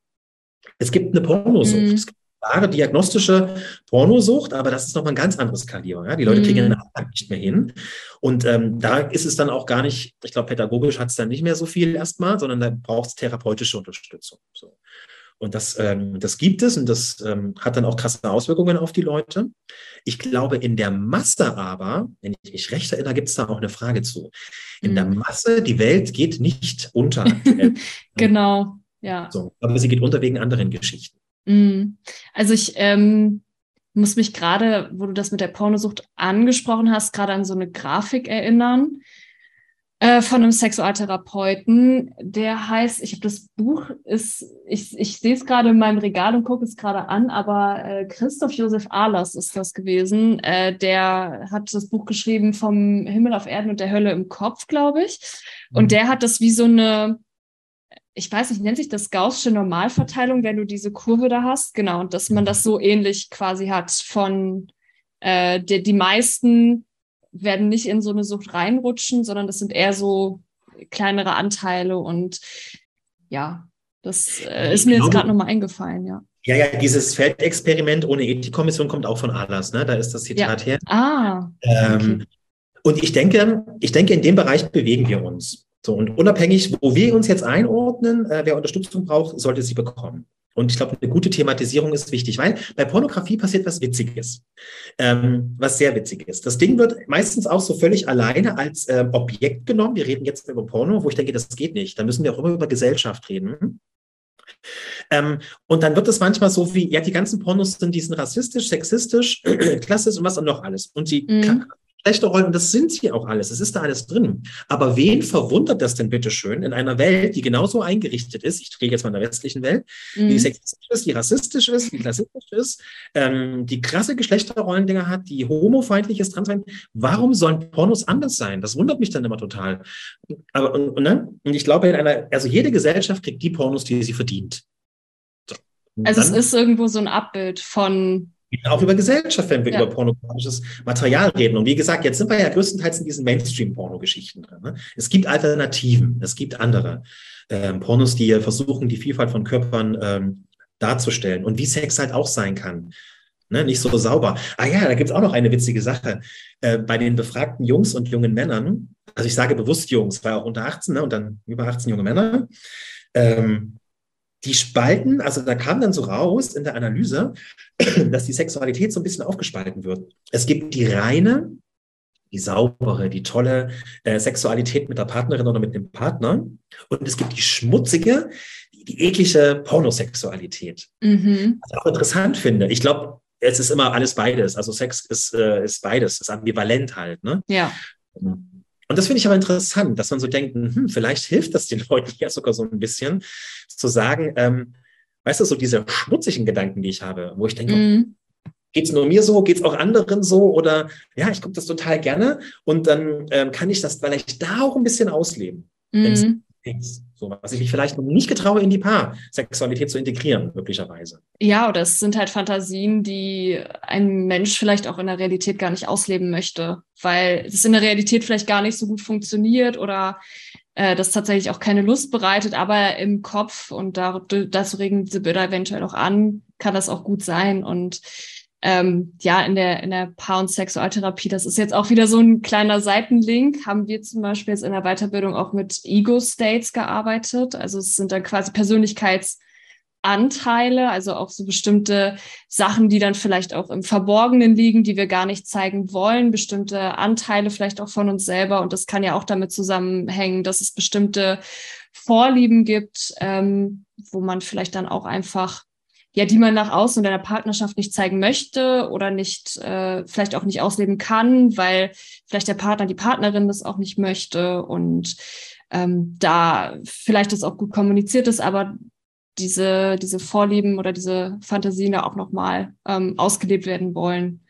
Es gibt eine Pornosucht. Mhm. Es gibt eine klare diagnostische Pornosucht, aber das ist nochmal ein ganz anderes Kaliber. Ja? Die Leute kriegen mhm. den Alltag nicht mehr hin. Und ähm, da ist es dann auch gar nicht, ich glaube, pädagogisch hat es dann nicht mehr so viel erstmal, sondern da braucht es therapeutische Unterstützung. So. Und das, ähm, das gibt es und das ähm, hat dann auch krasse Auswirkungen auf die Leute. Ich glaube, in der Masse aber, wenn ich mich recht erinnere, gibt es da auch eine Frage zu. In mhm. der Masse, die Welt geht nicht unter. genau, ja. So, aber sie geht unter wegen anderen Geschichten. Mhm. Also ich ähm, muss mich gerade, wo du das mit der Pornosucht angesprochen hast, gerade an so eine Grafik erinnern äh, von einem Sexualtherapeuten, der heißt, ich habe das Buch, ist, ich, ich sehe es gerade in meinem Regal und gucke es gerade an, aber äh, Christoph Josef Ahlers ist das gewesen. Äh, der hat das Buch geschrieben vom Himmel auf Erden und der Hölle im Kopf, glaube ich. Und mhm. der hat das wie so eine, ich weiß nicht, nennt sich das Gaußsche Normalverteilung, wenn du diese Kurve da hast. Genau, und dass man das so ähnlich quasi hat von äh, die, die meisten werden nicht in so eine Sucht reinrutschen, sondern das sind eher so kleinere Anteile und ja, das äh, ist mir jetzt gerade nochmal eingefallen, ja. Ja, ja, dieses Feldexperiment ohne Ethikkommission kommt auch von Ahlers, ne? Da ist das Zitat ja. her. Ah. Ähm, okay. Und ich denke, ich denke, in dem Bereich bewegen wir uns. So, und unabhängig, wo wir uns jetzt einordnen, äh, wer Unterstützung braucht, sollte sie bekommen. Und ich glaube, eine gute Thematisierung ist wichtig, weil bei Pornografie passiert was Witziges, ähm, was sehr witzig ist. Das Ding wird meistens auch so völlig alleine als äh, Objekt genommen. Wir reden jetzt über Porno, wo ich denke, das geht nicht. Da müssen wir auch immer über Gesellschaft reden. Ähm, und dann wird es manchmal so wie, ja, die ganzen Pornos sind, die sind rassistisch, sexistisch, klassisch und was und noch alles. Und die mhm schlechte Rollen und das sind sie auch alles. Es ist da alles drin. Aber wen verwundert das denn bitte schön in einer Welt, die genauso eingerichtet ist? Ich rede jetzt mal in der westlichen Welt, mhm. die sexistisch ist, die rassistisch ist, die klassistisch ist, ähm, die krasse Geschlechterrollendinger hat, die homofeindlich ist, transfeindlich. Warum sollen Pornos anders sein? Das wundert mich dann immer total. Aber und, und, ne? und ich glaube, in einer, also jede Gesellschaft kriegt die Pornos, die sie verdient. So. Also es ist irgendwo so ein Abbild von auch über Gesellschaft, wenn wir ja. über pornografisches Material reden. Und wie gesagt, jetzt sind wir ja größtenteils in diesen Mainstream-Porno-Geschichten drin. Ne? Es gibt Alternativen, es gibt andere ähm, Pornos, die versuchen, die Vielfalt von Körpern ähm, darzustellen und wie Sex halt auch sein kann. Ne? Nicht so sauber. Ah ja, da gibt's auch noch eine witzige Sache. Äh, bei den befragten Jungs und jungen Männern also ich sage bewusst Jungs, weil auch unter 18 ne, und dann über 18 junge Männer, ähm, die spalten, also da kam dann so raus in der Analyse, dass die Sexualität so ein bisschen aufgespalten wird. Es gibt die reine, die saubere, die tolle äh, Sexualität mit der Partnerin oder mit dem Partner. Und es gibt die schmutzige, die, die eklige Pornosexualität. Mhm. Was ich auch interessant finde. Ich glaube, es ist immer alles beides. Also Sex ist, äh, ist beides, ist ambivalent halt. Ne? Ja. Und das finde ich aber interessant, dass man so denkt, hm, vielleicht hilft das den Leuten ja sogar so ein bisschen, zu sagen, ähm, weißt du, so diese schmutzigen Gedanken, die ich habe, wo ich denke, mm. geht es nur mir so, geht es auch anderen so oder ja, ich gucke das total gerne und dann ähm, kann ich das vielleicht da auch ein bisschen ausleben. Mm. So, was ich mich vielleicht noch nicht getraue, in die Paarsexualität zu integrieren, möglicherweise. Ja, oder es sind halt Fantasien, die ein Mensch vielleicht auch in der Realität gar nicht ausleben möchte, weil es in der Realität vielleicht gar nicht so gut funktioniert oder äh, das tatsächlich auch keine Lust bereitet, aber im Kopf und dazu regen diese Bilder eventuell auch an, kann das auch gut sein. Und ähm, ja, in der, in der Paar- und Sexualtherapie, das ist jetzt auch wieder so ein kleiner Seitenlink, haben wir zum Beispiel jetzt in der Weiterbildung auch mit Ego-States gearbeitet. Also es sind dann quasi Persönlichkeitsanteile, also auch so bestimmte Sachen, die dann vielleicht auch im Verborgenen liegen, die wir gar nicht zeigen wollen, bestimmte Anteile vielleicht auch von uns selber. Und das kann ja auch damit zusammenhängen, dass es bestimmte Vorlieben gibt, ähm, wo man vielleicht dann auch einfach ja, die man nach außen in einer Partnerschaft nicht zeigen möchte oder nicht, äh, vielleicht auch nicht ausleben kann, weil vielleicht der Partner, die Partnerin das auch nicht möchte und ähm, da vielleicht das auch gut kommuniziert ist, aber diese, diese Vorlieben oder diese Fantasien da auch nochmal ähm, ausgelebt werden wollen.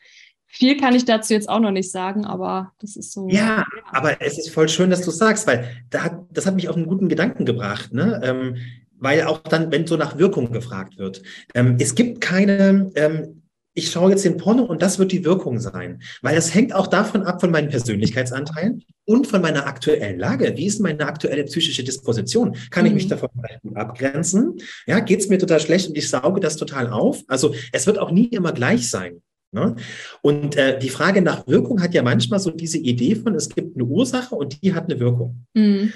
Viel kann ich dazu jetzt auch noch nicht sagen, aber das ist so. Ja, aber es ist voll schön, dass du sagst, weil da hat, das hat mich auf einen guten Gedanken gebracht. Ne? Ähm, weil auch dann, wenn so nach Wirkung gefragt wird, ähm, es gibt keine, ähm, ich schaue jetzt den Porno und das wird die Wirkung sein, weil es hängt auch davon ab von meinen Persönlichkeitsanteilen und von meiner aktuellen Lage. Wie ist meine aktuelle psychische Disposition? Kann ich mich mhm. davon gut abgrenzen? Ja, geht es mir total schlecht und ich sauge das total auf? Also es wird auch nie immer gleich sein. Ne? Und äh, die Frage nach Wirkung hat ja manchmal so diese Idee von, es gibt eine Ursache und die hat eine Wirkung. Mhm.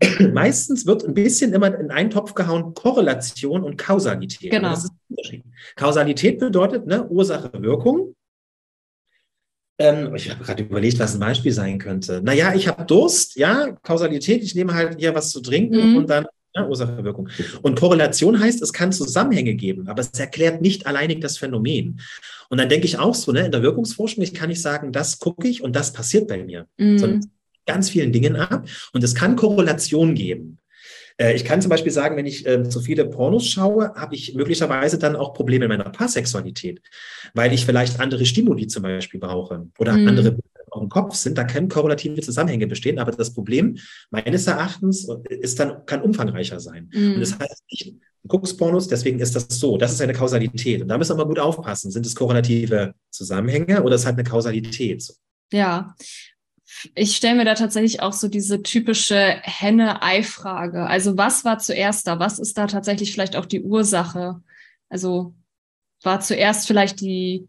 meistens wird ein bisschen immer in einen Topf gehauen Korrelation und Kausalität. Genau. Das ist ein Unterschied. Kausalität bedeutet ne, Ursache, Wirkung. Ähm, ich habe gerade überlegt, was ein Beispiel sein könnte. Naja, ich habe Durst, ja, Kausalität, ich nehme halt hier was zu trinken mhm. und dann ja, Ursache, Wirkung. Und Korrelation heißt, es kann Zusammenhänge geben, aber es erklärt nicht alleinig das Phänomen. Und dann denke ich auch so, ne, in der Wirkungsforschung, ich kann nicht sagen, das gucke ich und das passiert bei mir. Mhm. Sondern ganz vielen Dingen ab und es kann Korrelation geben. Äh, ich kann zum Beispiel sagen, wenn ich äh, zu viele Pornos schaue, habe ich möglicherweise dann auch Probleme in meiner Paarsexualität, weil ich vielleicht andere Stimuli zum Beispiel brauche oder mhm. andere auf dem Kopf sind. Da können korrelative Zusammenhänge bestehen, aber das Problem meines Erachtens ist dann, kann umfangreicher sein. Mhm. Und das heißt nicht, du guckst Pornos, deswegen ist das so. Das ist eine Kausalität. Und da müssen wir mal gut aufpassen. Sind es korrelative Zusammenhänge oder ist es halt eine Kausalität? Ja, ich stelle mir da tatsächlich auch so diese typische Henne-Ei-Frage. Also was war zuerst da? Was ist da tatsächlich vielleicht auch die Ursache? Also war zuerst vielleicht die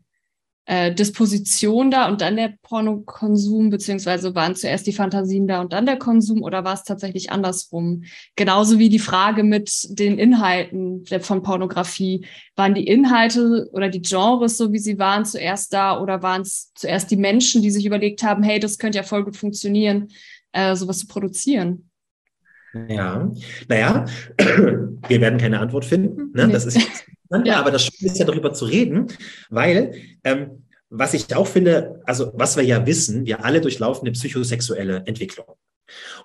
äh, Disposition da und dann der Pornokonsum, beziehungsweise waren zuerst die Fantasien da und dann der Konsum oder war es tatsächlich andersrum? Genauso wie die Frage mit den Inhalten von Pornografie. Waren die Inhalte oder die Genres, so wie sie waren, zuerst da oder waren es zuerst die Menschen, die sich überlegt haben, hey, das könnte ja voll gut funktionieren, äh, sowas zu produzieren? Ja, naja, wir werden keine Antwort finden. Ne? Nee. Das ist ja. aber das Schöne ist ja darüber zu reden, weil ähm, was ich auch finde, also was wir ja wissen, wir alle durchlaufen eine psychosexuelle Entwicklung.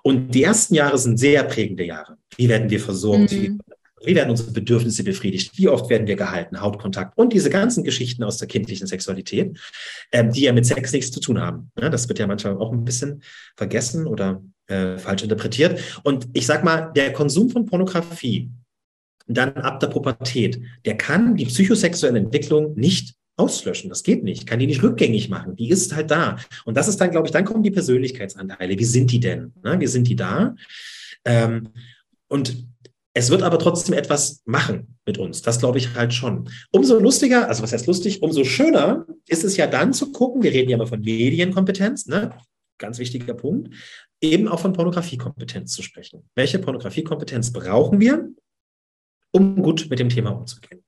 Und die ersten Jahre sind sehr prägende Jahre. Wie werden wir versorgt? Mhm. Wie, wie werden unsere Bedürfnisse befriedigt? Wie oft werden wir gehalten? Hautkontakt und diese ganzen Geschichten aus der kindlichen Sexualität, ähm, die ja mit Sex nichts zu tun haben. Ja, das wird ja manchmal auch ein bisschen vergessen oder äh, falsch interpretiert. Und ich sag mal, der Konsum von Pornografie dann ab der Pubertät, der kann die psychosexuelle Entwicklung nicht auslöschen. Das geht nicht. Kann die nicht rückgängig machen. Die ist halt da. Und das ist dann, glaube ich, dann kommen die Persönlichkeitsanteile. Wie sind die denn? Ne? Wie sind die da? Ähm, und es wird aber trotzdem etwas machen mit uns. Das glaube ich halt schon. Umso lustiger, also was heißt lustig, umso schöner ist es ja dann zu gucken. Wir reden ja immer von Medienkompetenz, ne? Ganz wichtiger Punkt eben auch von Pornografiekompetenz zu sprechen. Welche Pornografiekompetenz brauchen wir, um gut mit dem Thema umzugehen?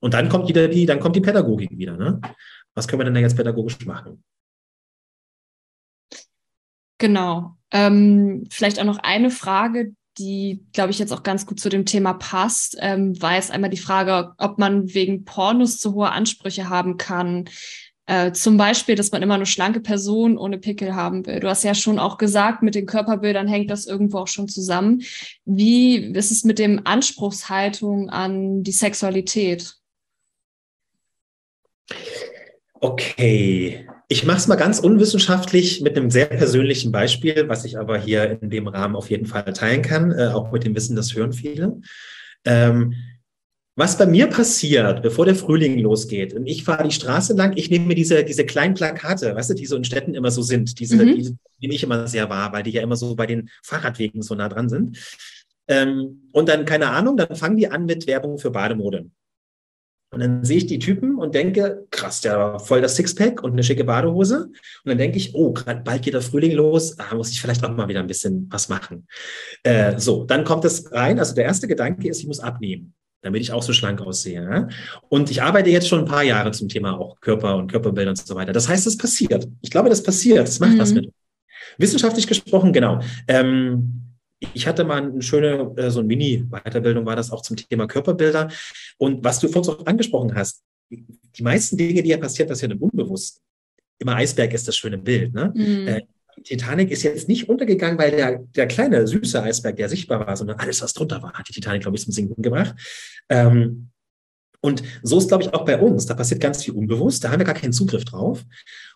Und dann kommt wieder die, dann kommt die Pädagogik wieder. Ne? Was können wir denn da jetzt pädagogisch machen? Genau. Ähm, vielleicht auch noch eine Frage, die, glaube ich, jetzt auch ganz gut zu dem Thema passt, ähm, war jetzt einmal die Frage, ob man wegen Pornos zu hohe Ansprüche haben kann. Äh, zum Beispiel, dass man immer eine schlanke Person ohne Pickel haben will. Du hast ja schon auch gesagt, mit den Körperbildern hängt das irgendwo auch schon zusammen. Wie ist es mit dem Anspruchshaltung an die Sexualität? Okay, ich mache es mal ganz unwissenschaftlich mit einem sehr persönlichen Beispiel, was ich aber hier in dem Rahmen auf jeden Fall teilen kann, äh, auch mit dem Wissen, das hören viele. Ähm, was bei mir passiert, bevor der Frühling losgeht, und ich fahre die Straße lang, ich nehme mir diese, diese kleinen Plakate, weißt du, die so in Städten immer so sind, diese, mhm. die nehme ich immer sehr wahr, weil die ja immer so bei den Fahrradwegen so nah dran sind. Ähm, und dann, keine Ahnung, dann fangen die an mit Werbung für Bademode. Und dann sehe ich die Typen und denke, krass, der war voll das Sixpack und eine schicke Badehose. Und dann denke ich, oh, gerade bald geht der Frühling los, ah, muss ich vielleicht auch mal wieder ein bisschen was machen. Äh, so, dann kommt es rein. Also der erste Gedanke ist, ich muss abnehmen, damit ich auch so schlank aussehe. Ja? Und ich arbeite jetzt schon ein paar Jahre zum Thema auch Körper und Körperbilder und so weiter. Das heißt, es passiert. Ich glaube, das passiert. Das macht mhm. was mit. Wissenschaftlich gesprochen, genau. Ähm, ich hatte mal eine schöne, äh, so eine Mini-Weiterbildung war das auch zum Thema Körperbilder. Und was du vorhin auch angesprochen hast, die meisten Dinge, die ja passieren, passieren im Unbewussten. Immer Eisberg ist das schöne Bild. Ne? Mhm. Titanic ist jetzt nicht untergegangen, weil der, der kleine, süße Eisberg, der sichtbar war, sondern alles, was drunter war, hat die Titanic, glaube ich, zum Sinken gebracht. Ähm, und so ist, glaube ich, auch bei uns. Da passiert ganz viel unbewusst. Da haben wir gar keinen Zugriff drauf.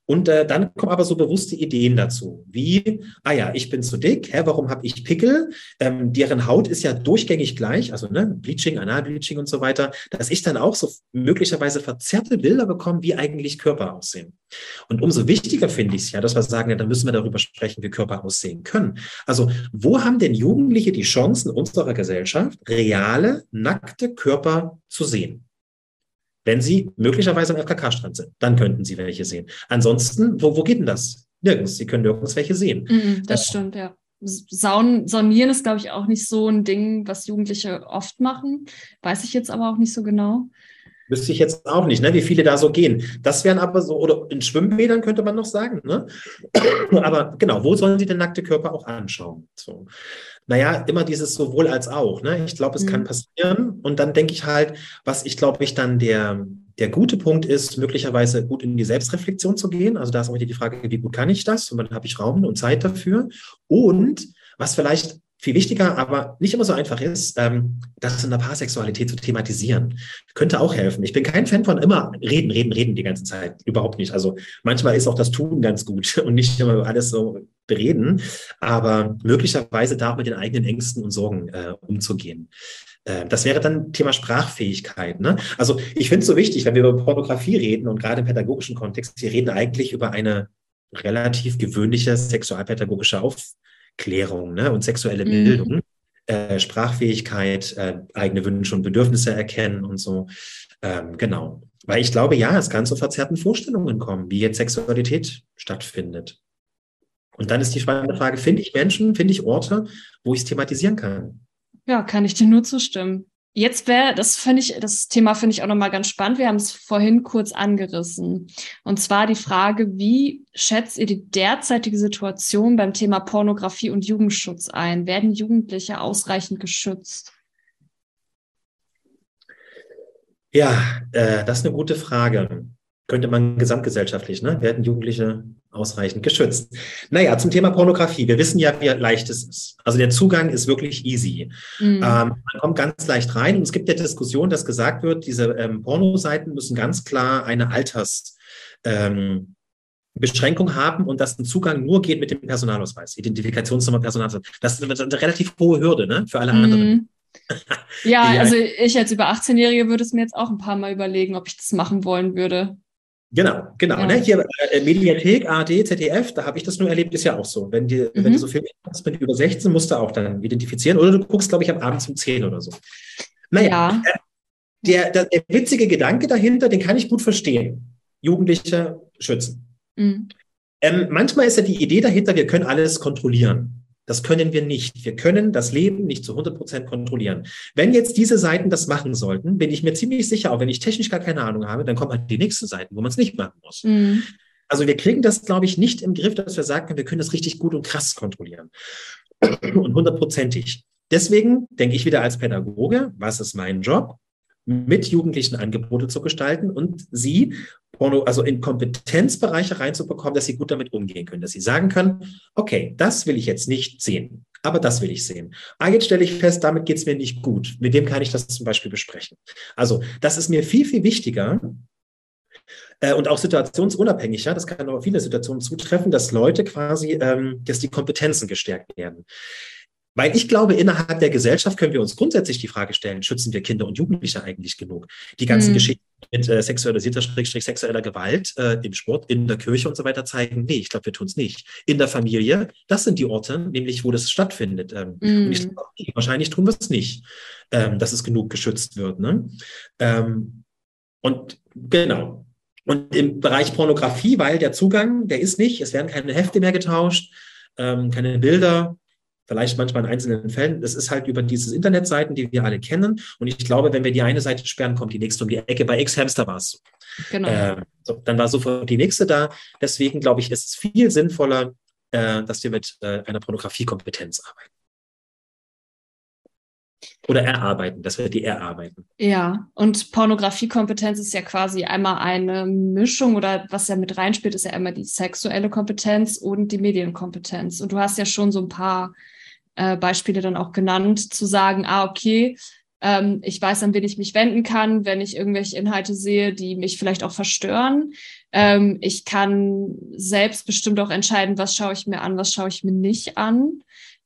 Und äh, dann kommen aber so bewusste Ideen dazu, wie, ah ja, ich bin zu dick, hä, warum habe ich Pickel? Ähm, deren Haut ist ja durchgängig gleich, also ne, Bleaching, Analbleaching und so weiter, dass ich dann auch so möglicherweise verzerrte Bilder bekomme, wie eigentlich Körper aussehen. Und umso wichtiger finde ich es ja, dass wir sagen, ja, dann müssen wir darüber sprechen, wie Körper aussehen können. Also wo haben denn Jugendliche die Chancen unserer Gesellschaft, reale, nackte Körper zu sehen? Wenn Sie möglicherweise am FKK-Strand sind, dann könnten Sie welche sehen. Ansonsten, wo, wo geht denn das? Nirgends. Sie können nirgends welche sehen. Mm, das äh, stimmt, ja. Saun, Saunieren ist, glaube ich, auch nicht so ein Ding, was Jugendliche oft machen. Weiß ich jetzt aber auch nicht so genau. Wüsste ich jetzt auch nicht, ne, wie viele da so gehen. Das wären aber so, oder in Schwimmbädern könnte man noch sagen, ne? aber genau, wo sollen sie den nackte Körper auch anschauen? So naja, immer dieses sowohl als auch. Ne? Ich glaube, es mhm. kann passieren. Und dann denke ich halt, was ich glaube ich dann der, der gute Punkt ist, möglicherweise gut in die Selbstreflexion zu gehen. Also da ist auch wieder die Frage, wie gut kann ich das? Und dann habe ich Raum und Zeit dafür. Und was vielleicht viel wichtiger, aber nicht immer so einfach ist, ähm, das in der Paarsexualität zu thematisieren. Könnte auch helfen. Ich bin kein Fan von immer reden, reden, reden die ganze Zeit. Überhaupt nicht. Also manchmal ist auch das Tun ganz gut und nicht immer alles so bereden, aber möglicherweise da auch mit den eigenen Ängsten und Sorgen äh, umzugehen. Äh, das wäre dann Thema Sprachfähigkeit. Ne? Also ich finde es so wichtig, wenn wir über Pornografie reden und gerade im pädagogischen Kontext, wir reden eigentlich über eine relativ gewöhnliche sexualpädagogische Auf Klärung ne? und sexuelle mhm. Bildung, äh, Sprachfähigkeit, äh, eigene Wünsche und Bedürfnisse erkennen und so. Ähm, genau. Weil ich glaube, ja, es kann zu verzerrten Vorstellungen kommen, wie jetzt Sexualität stattfindet. Und dann ist die spannende Frage, finde ich Menschen, finde ich Orte, wo ich es thematisieren kann? Ja, kann ich dir nur zustimmen. Jetzt wäre, das finde ich, das Thema finde ich auch nochmal ganz spannend. Wir haben es vorhin kurz angerissen. Und zwar die Frage, wie schätzt ihr die derzeitige Situation beim Thema Pornografie und Jugendschutz ein? Werden Jugendliche ausreichend geschützt? Ja, äh, das ist eine gute Frage könnte man gesamtgesellschaftlich, ne, werden Jugendliche ausreichend geschützt. Naja, zum Thema Pornografie. Wir wissen ja, wie leicht es ist. Also der Zugang ist wirklich easy. Mhm. Ähm, man kommt ganz leicht rein und es gibt ja Diskussion, dass gesagt wird, diese ähm, Pornoseiten müssen ganz klar eine Alters ähm, haben und dass ein Zugang nur geht mit dem Personalausweis, Identifikationsnummer, Personalausweis. Das ist eine relativ hohe Hürde ne, für alle mhm. anderen. ja, also ich als über 18-Jährige würde es mir jetzt auch ein paar Mal überlegen, ob ich das machen wollen würde. Genau, genau. Ja. Ne? Hier äh, Mediathek, ARD, ZDF, da habe ich das nur erlebt, ist ja auch so. Wenn, die, mhm. wenn du mhm. so Filme hast mit über 16, musst du auch dann identifizieren. Oder du guckst, glaube ich, am Abend um 10 oder so. Naja, ja. Äh, der, der, der, witzige Gedanke dahinter, den kann ich gut verstehen. Jugendliche schützen. Mhm. Ähm, manchmal ist ja die Idee dahinter, wir können alles kontrollieren. Das können wir nicht. Wir können das Leben nicht zu 100 Prozent kontrollieren. Wenn jetzt diese Seiten das machen sollten, bin ich mir ziemlich sicher, auch wenn ich technisch gar keine Ahnung habe, dann kommen halt die nächsten Seiten, wo man es nicht machen muss. Mhm. Also wir kriegen das, glaube ich, nicht im Griff, dass wir sagen, wir können das richtig gut und krass kontrollieren. Und hundertprozentig. Deswegen denke ich wieder als Pädagoge, was ist mein Job? mit Jugendlichen Angebote zu gestalten und sie Porno, also in Kompetenzbereiche reinzubekommen, dass sie gut damit umgehen können, dass sie sagen können, okay, das will ich jetzt nicht sehen, aber das will ich sehen. Ah, jetzt stelle ich fest, damit geht es mir nicht gut. Mit dem kann ich das zum Beispiel besprechen. Also das ist mir viel, viel wichtiger, äh, und auch situationsunabhängiger, das kann aber viele Situationen zutreffen, dass Leute quasi, ähm, dass die Kompetenzen gestärkt werden. Weil ich glaube, innerhalb der Gesellschaft können wir uns grundsätzlich die Frage stellen, schützen wir Kinder und Jugendliche eigentlich genug? Die ganzen mhm. Geschichten mit äh, sexualisierter, Schrägstrich, sexueller Gewalt äh, im Sport, in der Kirche und so weiter zeigen, nee, ich glaube, wir tun es nicht. In der Familie, das sind die Orte, nämlich wo das stattfindet. Ähm, mhm. Und ich glaube, okay, wahrscheinlich tun wir es nicht, ähm, dass es genug geschützt wird. Ne? Ähm, und genau. Und im Bereich Pornografie, weil der Zugang, der ist nicht, es werden keine Hefte mehr getauscht, ähm, keine Bilder, vielleicht manchmal in einzelnen Fällen. Das ist halt über diese Internetseiten, die wir alle kennen. Und ich glaube, wenn wir die eine Seite sperren, kommt die nächste um die Ecke. Bei X-Hamster war es so. Genau. Äh, so, dann war sofort die nächste da. Deswegen glaube ich, ist es viel sinnvoller, äh, dass wir mit äh, einer Pornografiekompetenz arbeiten. Oder erarbeiten, dass wir die erarbeiten. Ja, und Pornografiekompetenz ist ja quasi einmal eine Mischung oder was ja mit reinspielt, ist ja einmal die sexuelle Kompetenz und die Medienkompetenz. Und du hast ja schon so ein paar äh, Beispiele dann auch genannt, zu sagen, ah, okay, ähm, ich weiß, an wen ich mich wenden kann, wenn ich irgendwelche Inhalte sehe, die mich vielleicht auch verstören. Ähm, ich kann selbst bestimmt auch entscheiden, was schaue ich mir an, was schaue ich mir nicht an.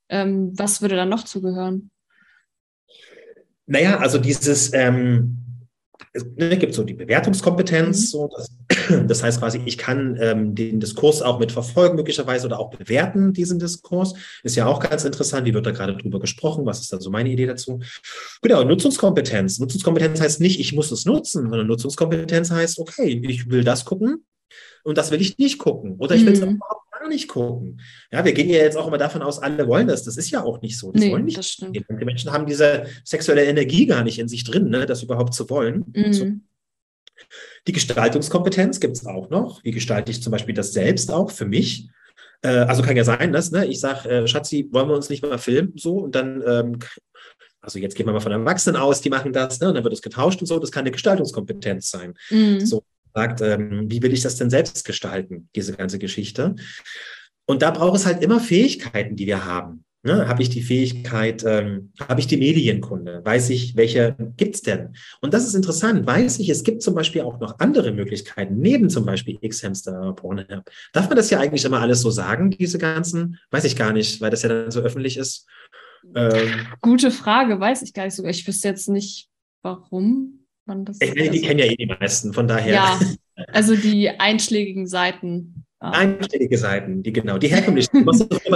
Ähm, was würde dann noch zugehören? Naja, also dieses, ähm, es ne, gibt so die Bewertungskompetenz, mhm. so das, das, heißt quasi, ich kann ähm, den Diskurs auch mit verfolgen möglicherweise oder auch bewerten, diesen Diskurs. Ist ja auch ganz interessant, wie wird da gerade drüber gesprochen, was ist da so meine Idee dazu? Genau, Nutzungskompetenz. Nutzungskompetenz heißt nicht, ich muss es nutzen, sondern Nutzungskompetenz heißt, okay, ich will das gucken und das will ich nicht gucken oder ich will es mhm. überhaupt gar nicht gucken. Ja, wir gehen ja jetzt auch immer davon aus, alle wollen das. Das ist ja auch nicht so. Das nee, wollen nicht. Das. Die Menschen haben diese sexuelle Energie gar nicht in sich drin, ne, das überhaupt zu wollen. Mhm. Die Gestaltungskompetenz gibt es auch noch. Wie gestalte ich zum Beispiel das selbst auch für mich? Äh, also kann ja sein, dass ne, ich sage, äh, Schatzi, wollen wir uns nicht mal filmen? So und dann ähm, also jetzt gehen wir mal von Erwachsenen aus, die machen das, ne? und dann wird es getauscht und so. Das kann eine Gestaltungskompetenz sein. Mhm. So, sagt, ähm, wie will ich das denn selbst gestalten, diese ganze Geschichte? Und da braucht es halt immer Fähigkeiten, die wir haben. Ne? Habe ich die Fähigkeit, ähm, habe ich die Medienkunde? Weiß ich, welche gibt es denn? Und das ist interessant. Weiß ich, es gibt zum Beispiel auch noch andere Möglichkeiten, neben zum Beispiel X-Hamster, Pornhub. Darf man das ja eigentlich immer alles so sagen, diese ganzen? Weiß ich gar nicht, weil das ja dann so öffentlich ist. Ähm, Gute Frage, weiß ich gar nicht sogar. Ich wüsste jetzt nicht, warum man das. Ich, die also, kennen ja eh die meisten, von daher. Ja, also die einschlägigen Seiten. Einschlägige Seiten, die genau, die herkömmlichen, immer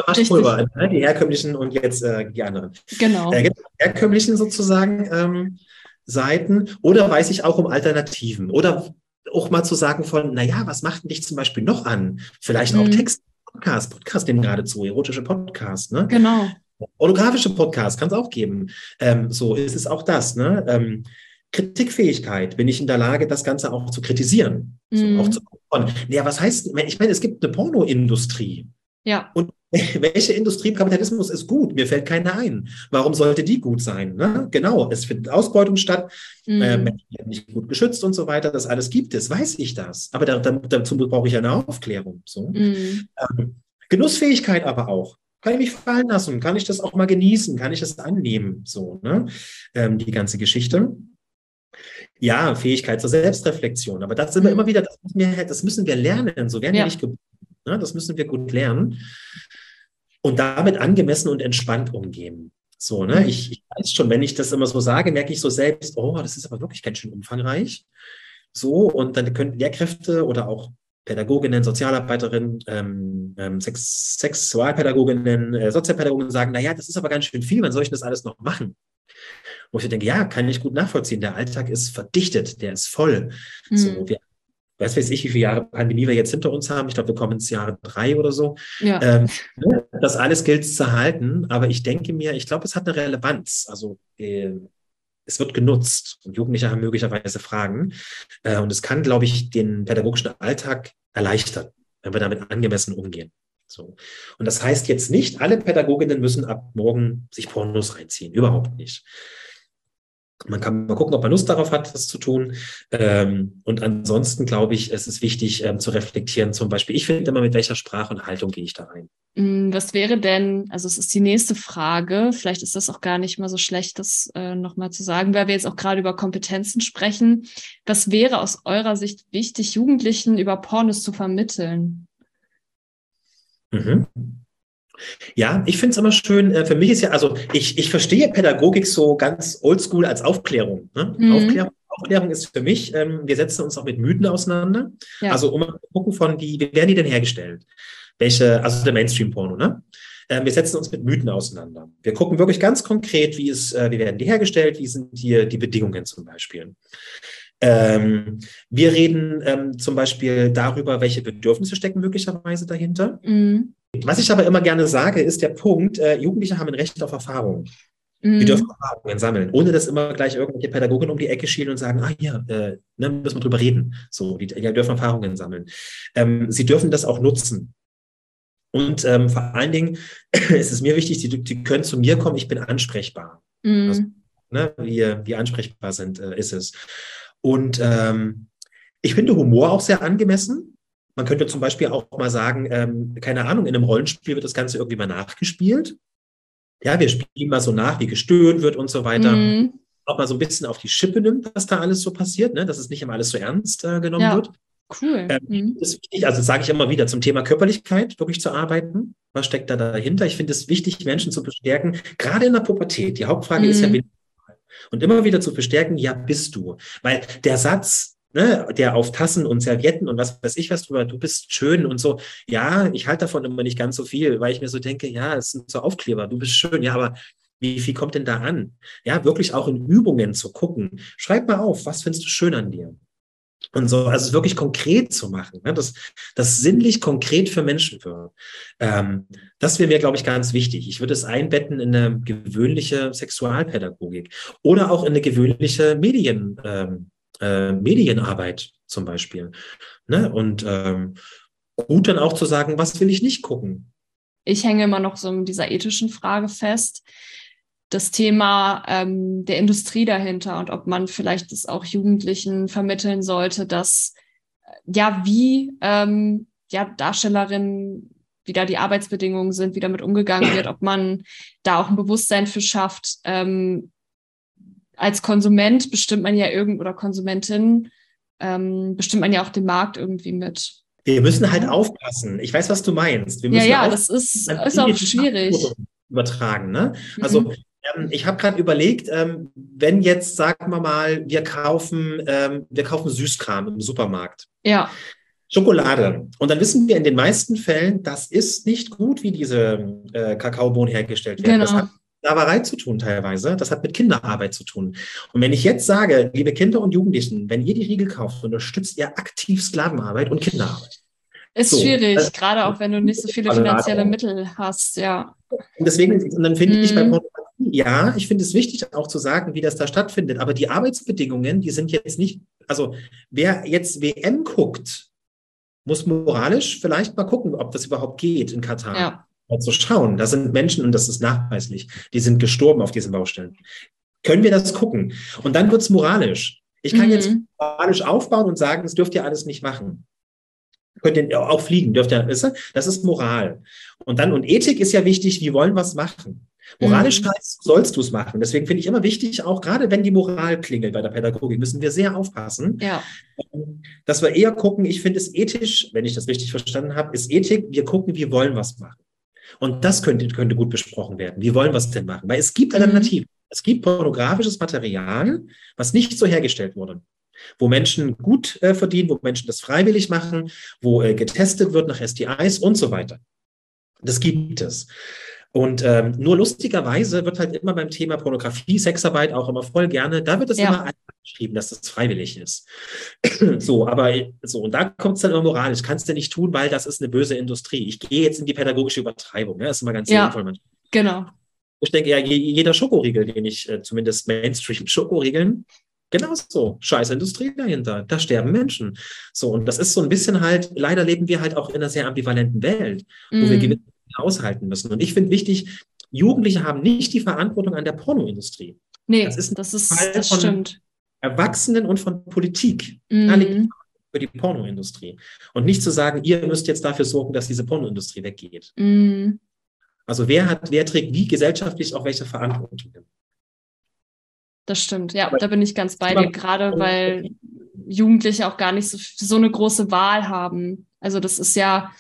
Maschpulver, ne? die herkömmlichen und jetzt äh, die anderen. Genau. Äh, herkömmlichen sozusagen ähm, Seiten oder weiß ich auch um Alternativen oder auch mal zu sagen von, naja, was macht denn dich zum Beispiel noch an? Vielleicht auch mhm. Text, Podcast, Podcast dem geradezu, erotische Podcast, ne? Genau. Orografische Podcast kann es auch geben. Ähm, so ist es auch das, ne? Ähm, Kritikfähigkeit, bin ich in der Lage, das Ganze auch zu kritisieren. Mm. So, mhm. auch zu gucken. Ja, was heißt, ich meine, es gibt eine Pornoindustrie. Ja. Und welche Industrie im Kapitalismus ist gut? Mir fällt keine ein. Warum sollte die gut sein? Ne? Genau, es findet Ausbeutung statt, mm. äh, Menschen werden nicht gut geschützt und so weiter. Das alles gibt es, weiß ich das. Aber da, da, dazu brauche ich eine Aufklärung. So. Mm. Ähm, Genussfähigkeit aber auch. Kann ich mich fallen lassen? Kann ich das auch mal genießen? Kann ich das annehmen? So, ne? Ähm, die ganze Geschichte. Ja, Fähigkeit zur Selbstreflexion. Aber das sind wir mhm. immer wieder, das müssen wir, das müssen wir lernen. So werden ja. wir nicht geboren. Ne? Das müssen wir gut lernen. Und damit angemessen und entspannt umgehen. So, ne? Mhm. Ich, ich weiß schon, wenn ich das immer so sage, merke ich so selbst, oh, das ist aber wirklich ganz schön umfangreich. So, und dann können Lehrkräfte oder auch Pädagoginnen, Sozialarbeiterinnen, ähm, ähm, Sex Sexualpädagoginnen, äh, Sozialpädagogen sagen, naja, das ist aber ganz schön viel, wann soll ich das alles noch machen? Wo ich denke, ja, kann ich gut nachvollziehen. Der Alltag ist verdichtet, der ist voll. Mhm. So, wir weiß weiß ich, wie viele Jahre Pandemie wir jetzt hinter uns haben. Ich glaube, wir kommen ins Jahr drei oder so. Ja. Ähm, ne, das alles gilt zu halten. Aber ich denke mir, ich glaube, es hat eine Relevanz. Also äh, es wird genutzt und Jugendliche haben möglicherweise Fragen. Äh, und es kann, glaube ich, den pädagogischen Alltag erleichtern, wenn wir damit angemessen umgehen. So. Und das heißt jetzt nicht, alle Pädagoginnen müssen ab morgen sich Pornos reinziehen. Überhaupt nicht. Man kann mal gucken, ob man Lust darauf hat, das zu tun. Ähm, und ansonsten glaube ich, es ist wichtig ähm, zu reflektieren. Zum Beispiel, ich finde immer, mit welcher Sprache und Haltung gehe ich da rein. Mm, was wäre denn, also es ist die nächste Frage, vielleicht ist das auch gar nicht mal so schlecht, das äh, nochmal zu sagen, weil wir jetzt auch gerade über Kompetenzen sprechen. Was wäre aus eurer Sicht wichtig, Jugendlichen über Pornos zu vermitteln? Mhm. Ja, ich finde es immer schön, äh, für mich ist ja, also ich, ich verstehe Pädagogik so ganz oldschool als Aufklärung. Ne? Mhm. Aufklärung. Aufklärung ist für mich, ähm, wir setzen uns auch mit Mythen auseinander. Ja. Also um zu gucken von, wie, wie werden die denn hergestellt? Welche, also der Mainstream-Porno, ne? Ähm, wir setzen uns mit Mythen auseinander. Wir gucken wirklich ganz konkret, wie es, äh, wie werden die hergestellt, wie sind hier die Bedingungen zum Beispiel. Ähm, wir reden ähm, zum Beispiel darüber, welche Bedürfnisse stecken möglicherweise dahinter. Mhm. Was ich aber immer gerne sage, ist der Punkt, äh, Jugendliche haben ein Recht auf Erfahrung. Mhm. Die dürfen Erfahrungen sammeln, ohne dass immer gleich irgendwelche Pädagogen um die Ecke schielen und sagen, ah ja, äh, ne, müssen wir drüber reden. So, die, die dürfen Erfahrungen sammeln. Ähm, sie dürfen das auch nutzen. Und ähm, vor allen Dingen ist es mir wichtig, die, die können zu mir kommen, ich bin ansprechbar. Mhm. Also, ne, wie, wie ansprechbar sind, äh, ist es. Und ähm, ich finde Humor auch sehr angemessen. Man könnte zum Beispiel auch mal sagen, ähm, keine Ahnung, in einem Rollenspiel wird das Ganze irgendwie mal nachgespielt. Ja, wir spielen mal so nach, wie gestöhnt wird und so weiter. Mhm. Auch mal so ein bisschen auf die Schippe nimmt, was da alles so passiert, ne? dass es nicht immer alles so ernst äh, genommen ja. wird. Cool. Ähm, mhm. Das ist wichtig, also sage ich immer wieder, zum Thema Körperlichkeit wirklich zu arbeiten. Was steckt da dahinter? Ich finde es wichtig, Menschen zu bestärken, gerade in der Pubertät. Die Hauptfrage mhm. ist ja, mhm. Und immer wieder zu bestärken, ja, bist du. Weil der Satz, ne, der auf Tassen und Servietten und was weiß ich was drüber, du bist schön und so. Ja, ich halte davon immer nicht ganz so viel, weil ich mir so denke, ja, es sind so Aufkleber, du bist schön, ja, aber wie viel kommt denn da an? Ja, wirklich auch in Übungen zu gucken. Schreib mal auf, was findest du schön an dir? Und so, also wirklich konkret zu machen, ne, dass das sinnlich konkret für Menschen wird. Ähm, das wäre mir, glaube ich, ganz wichtig. Ich würde es einbetten in eine gewöhnliche Sexualpädagogik oder auch in eine gewöhnliche Medien, ähm, äh, Medienarbeit zum Beispiel. Ne? Und ähm, gut dann auch zu sagen, was will ich nicht gucken? Ich hänge immer noch so in dieser ethischen Frage fest. Das Thema ähm, der Industrie dahinter und ob man vielleicht das auch Jugendlichen vermitteln sollte, dass äh, ja, wie ähm, ja, Darstellerinnen wie da die Arbeitsbedingungen sind, wie damit umgegangen wird, ob man da auch ein Bewusstsein für schafft, ähm, als Konsument bestimmt man ja irgend oder Konsumentin ähm, bestimmt man ja auch den Markt irgendwie mit. Wir müssen halt aufpassen. Ich weiß, was du meinst. ja, ja, das ist, ist auch schwierig. Übertragen, ne? Also mhm. Ähm, ich habe gerade überlegt, ähm, wenn jetzt, sagen wir mal, wir kaufen, ähm, wir kaufen Süßkram im Supermarkt. Ja. Schokolade. Und dann wissen wir in den meisten Fällen, das ist nicht gut, wie diese äh, Kakaobohnen hergestellt werden. Genau. Das hat Sklaverei zu tun teilweise. Das hat mit Kinderarbeit zu tun. Und wenn ich jetzt sage, liebe Kinder und Jugendlichen, wenn ihr die Riegel kauft, unterstützt ihr aktiv Sklavenarbeit und Kinderarbeit. Ist so. schwierig, also, gerade auch wenn du nicht so viele finanzielle Mittel hast, ja. Und deswegen, und dann finde mm. ich bei mhm. Pornografie, ja, ich finde es wichtig auch zu sagen, wie das da stattfindet. Aber die Arbeitsbedingungen, die sind jetzt nicht, also wer jetzt WM guckt, muss moralisch vielleicht mal gucken, ob das überhaupt geht in Katar. Ja zu schauen. Da sind Menschen, und das ist nachweislich, die sind gestorben auf diesen Baustellen. Können wir das gucken? Und dann wird es moralisch. Ich kann mhm. jetzt moralisch aufbauen und sagen, das dürft ihr alles nicht machen. Könnt ihr auch fliegen, dürft ihr, weißt du? Das ist Moral. Und dann, und Ethik ist ja wichtig, wie wollen wir es machen? Moralisch mhm. heißt, sollst du es machen. Deswegen finde ich immer wichtig, auch gerade wenn die Moral klingelt bei der Pädagogik, müssen wir sehr aufpassen, ja. dass wir eher gucken, ich finde es ethisch, wenn ich das richtig verstanden habe, ist Ethik, wir gucken, wir wollen was machen. Und das könnte, könnte gut besprochen werden. Wie wollen wir es denn machen? Weil es gibt mhm. Alternativen. Mhm. Es gibt pornografisches Material, was nicht so hergestellt wurde. Wo Menschen gut äh, verdienen, wo Menschen das freiwillig machen, wo äh, getestet wird nach STIs und so weiter. Das gibt es. Und ähm, nur lustigerweise wird halt immer beim Thema Pornografie, Sexarbeit auch immer voll gerne, da wird es ja. immer geschrieben, dass das freiwillig ist. so, aber so, und da kommt es dann immer moralisch. Kannst du nicht tun, weil das ist eine böse Industrie. Ich gehe jetzt in die pädagogische Übertreibung. Ne? Das ist immer ganz ja, sinnvoll. Genau. Ich denke ja, jeder Schokoriegel, den ich äh, zumindest Mainstream-Schokoriegeln, genauso. Scheiß Industrie dahinter. Da sterben Menschen. So, und das ist so ein bisschen halt, leider leben wir halt auch in einer sehr ambivalenten Welt, wo mm. wir gewisse aushalten müssen. Und ich finde wichtig, Jugendliche haben nicht die Verantwortung an der Pornoindustrie. Nee, das ist, das, ist, das stimmt. Erwachsenen und von Politik. Mm. Da liegt für die Pornoindustrie. Und nicht zu sagen, ihr müsst jetzt dafür sorgen, dass diese Pornoindustrie weggeht. Mm. Also wer hat, wer trägt wie gesellschaftlich auch welche Verantwortung? Das stimmt, ja, da bin ich ganz bei dir, gerade weil Jugendliche auch gar nicht so, so eine große Wahl haben. Also das ist ja,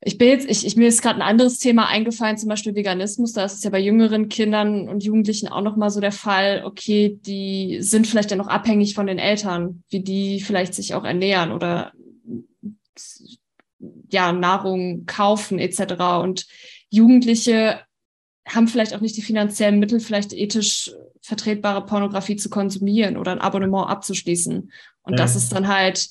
ich bin jetzt, ich, ich mir ist gerade ein anderes Thema eingefallen, zum Beispiel Veganismus. Da ist es ja bei jüngeren Kindern und Jugendlichen auch nochmal so der Fall, okay, die sind vielleicht ja noch abhängig von den Eltern, wie die vielleicht sich auch ernähren oder ja, Nahrung kaufen etc. Und Jugendliche haben vielleicht auch nicht die finanziellen Mittel, vielleicht ethisch vertretbare Pornografie zu konsumieren oder ein Abonnement abzuschließen. Und ja. das ist dann halt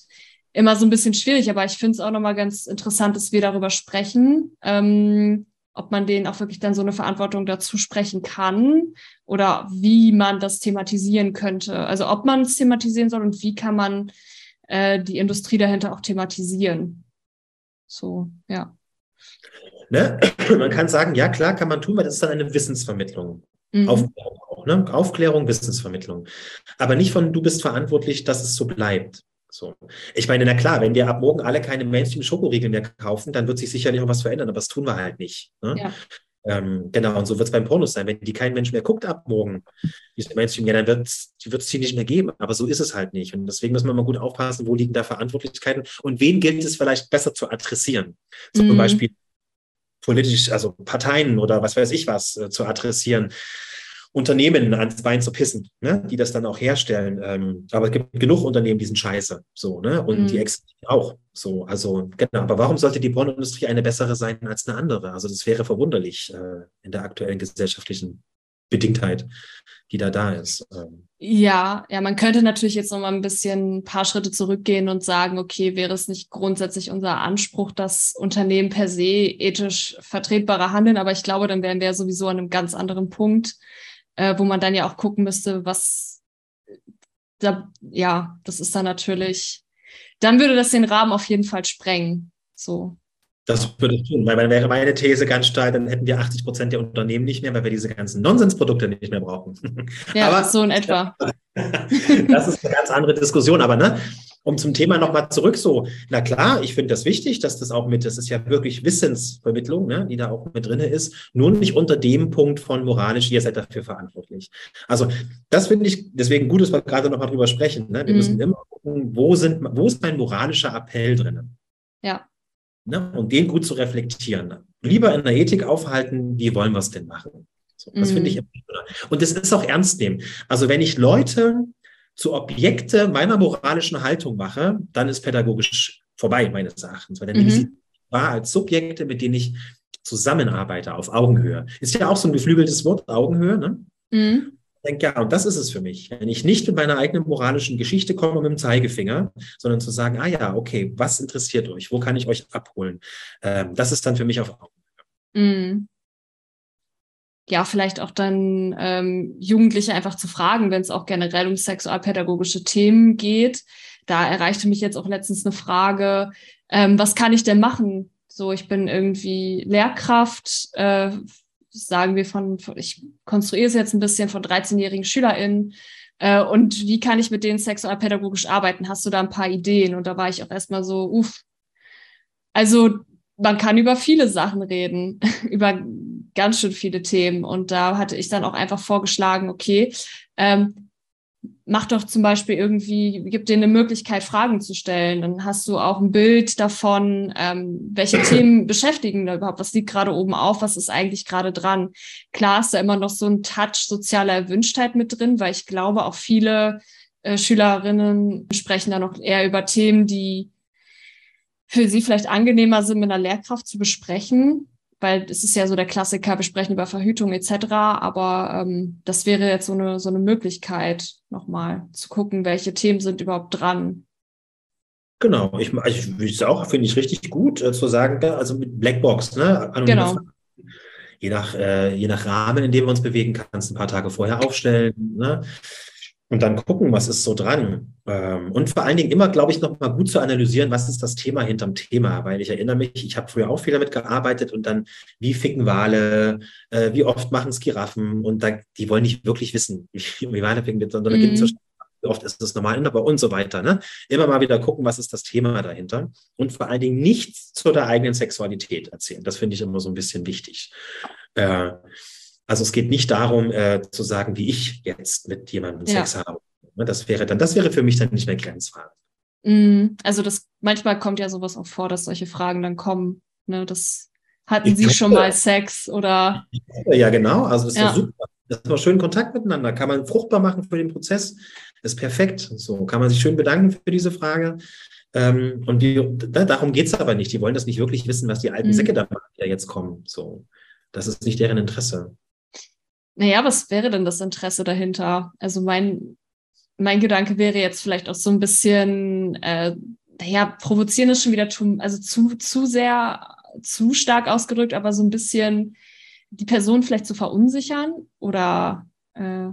immer so ein bisschen schwierig, aber ich finde es auch nochmal ganz interessant, dass wir darüber sprechen, ähm, ob man denen auch wirklich dann so eine Verantwortung dazu sprechen kann oder wie man das thematisieren könnte. Also ob man es thematisieren soll und wie kann man äh, die Industrie dahinter auch thematisieren. So, ja. Ne? Man kann sagen, ja klar, kann man tun, weil das ist dann eine Wissensvermittlung. Mhm. Aufklärung auch, ne? Aufklärung, Wissensvermittlung. Aber nicht von, du bist verantwortlich, dass es so bleibt. So. Ich meine, na klar, wenn wir ab morgen alle keine Mainstream-Schokoriegel mehr kaufen, dann wird sich sicherlich auch was verändern, aber das tun wir halt nicht. Ne? Ja. Ähm, genau, und so wird es beim Pornos sein. Wenn die kein Mensch mehr guckt ab morgen, diese Mainstream, ja, dann wird es die nicht mehr geben. Aber so ist es halt nicht. Und deswegen müssen wir mal gut aufpassen, wo liegen da Verantwortlichkeiten und wen gilt es vielleicht besser zu adressieren. Zum mhm. Beispiel politisch, also Parteien oder was weiß ich was äh, zu adressieren. Unternehmen ans Bein zu pissen, ne? die das dann auch herstellen. Ähm, aber es gibt genug Unternehmen, die sind scheiße. So, ne? Und mhm. die existieren auch. So, also, genau. Aber warum sollte die Pornoindustrie eine bessere sein als eine andere? Also, das wäre verwunderlich äh, in der aktuellen gesellschaftlichen Bedingtheit, die da da ist. Ähm. Ja, ja, man könnte natürlich jetzt noch mal ein bisschen ein paar Schritte zurückgehen und sagen, okay, wäre es nicht grundsätzlich unser Anspruch, dass Unternehmen per se ethisch vertretbarer handeln, aber ich glaube, dann wären wir sowieso an einem ganz anderen Punkt äh, wo man dann ja auch gucken müsste, was da, ja, das ist dann natürlich, dann würde das den Rahmen auf jeden Fall sprengen. So. Das würde ich tun, weil dann wäre meine These ganz steil, dann hätten wir 80 Prozent der Unternehmen nicht mehr, weil wir diese ganzen Nonsensprodukte nicht mehr brauchen. Ja, aber, so in etwa. das ist eine ganz andere Diskussion, aber ne, um zum Thema nochmal zurück so, na klar, ich finde das wichtig, dass das auch mit, das ist ja wirklich Wissensvermittlung, ne, die da auch mit drin ist, nur nicht unter dem Punkt von moralisch, ihr seid dafür verantwortlich. Also das finde ich deswegen gut, dass wir gerade nochmal drüber sprechen. Ne? Wir mhm. müssen immer gucken, wo, sind, wo ist mein moralischer Appell drin? Ja. Ne? Und den gut zu reflektieren. Lieber in der Ethik aufhalten, wie wollen wir es denn machen? So, das mhm. finde ich immer Und das ist auch ernst nehmen. Also wenn ich Leute zu Objekte meiner moralischen Haltung mache, dann ist pädagogisch vorbei, meines Erachtens. Weil dann nehme ich sie wahr als Subjekte, mit denen ich zusammenarbeite auf Augenhöhe. Ist ja auch so ein geflügeltes Wort, Augenhöhe. Ne? Mhm. Denke, ja, und das ist es für mich. Wenn ich nicht mit meiner eigenen moralischen Geschichte komme mit dem Zeigefinger, sondern zu sagen, ah ja, okay, was interessiert euch? Wo kann ich euch abholen? Ähm, das ist dann für mich auf Augenhöhe. Mhm ja, vielleicht auch dann ähm, Jugendliche einfach zu fragen, wenn es auch generell um sexualpädagogische Themen geht. Da erreichte mich jetzt auch letztens eine Frage, ähm, was kann ich denn machen? So, ich bin irgendwie Lehrkraft, äh, sagen wir von, ich konstruiere es jetzt ein bisschen von 13-jährigen SchülerInnen. Äh, und wie kann ich mit denen sexualpädagogisch arbeiten? Hast du da ein paar Ideen? Und da war ich auch erstmal so, uff. Also man kann über viele Sachen reden, über ganz schön viele Themen. Und da hatte ich dann auch einfach vorgeschlagen, okay, ähm, mach doch zum Beispiel irgendwie, gib dir eine Möglichkeit, Fragen zu stellen. Dann hast du auch ein Bild davon, ähm, welche Themen beschäftigen da überhaupt, was liegt gerade oben auf, was ist eigentlich gerade dran. Klar ist da immer noch so ein Touch sozialer Erwünschtheit mit drin, weil ich glaube, auch viele äh, Schülerinnen sprechen da noch eher über Themen, die für sie vielleicht angenehmer sind, mit einer Lehrkraft zu besprechen. Weil es ist ja so der Klassiker, wir sprechen über Verhütung etc., aber ähm, das wäre jetzt so eine, so eine Möglichkeit, nochmal zu gucken, welche Themen sind überhaupt dran. Genau, ich, also ich auch, finde ich richtig gut äh, zu sagen, also mit Blackbox, ne? Genau. Je nach, äh, je nach Rahmen, in dem wir uns bewegen, kannst du ein paar Tage vorher aufstellen. Ne? Und dann gucken, was ist so dran. Ähm, und vor allen Dingen immer, glaube ich, noch mal gut zu analysieren, was ist das Thema hinterm Thema. Weil ich erinnere mich, ich habe früher auch viel damit gearbeitet und dann, wie ficken Wale, äh, wie oft machen es Giraffen und da, die wollen nicht wirklich wissen, wie, Wale ficken, sondern mhm. da gibt es wie oft ist es normal aber und so weiter. Ne? Immer mal wieder gucken, was ist das Thema dahinter und vor allen Dingen nichts zu der eigenen Sexualität erzählen. Das finde ich immer so ein bisschen wichtig. Äh, also es geht nicht darum, äh, zu sagen, wie ich jetzt mit jemandem ja. Sex habe. Ne, das wäre dann, das wäre für mich dann nicht mehr grenzfrei. Mm, also das manchmal kommt ja sowas auch vor, dass solche Fragen dann kommen. Ne, das hatten ich Sie glaube, schon mal Sex oder? Ja, genau. Also das ist ja. super. Das ist auch schön Kontakt miteinander. Kann man fruchtbar machen für den Prozess. Das ist perfekt. So kann man sich schön bedanken für diese Frage. Ähm, und die, da, darum geht es aber nicht. Die wollen das nicht wirklich wissen, was die alten mhm. Säcke da machen, die da jetzt kommen. So, das ist nicht deren Interesse. Naja, was wäre denn das Interesse dahinter? Also mein, mein Gedanke wäre jetzt vielleicht auch so ein bisschen, äh, naja, provozieren ist schon wieder zu, also zu, zu sehr, zu stark ausgedrückt, aber so ein bisschen die Person vielleicht zu verunsichern oder äh,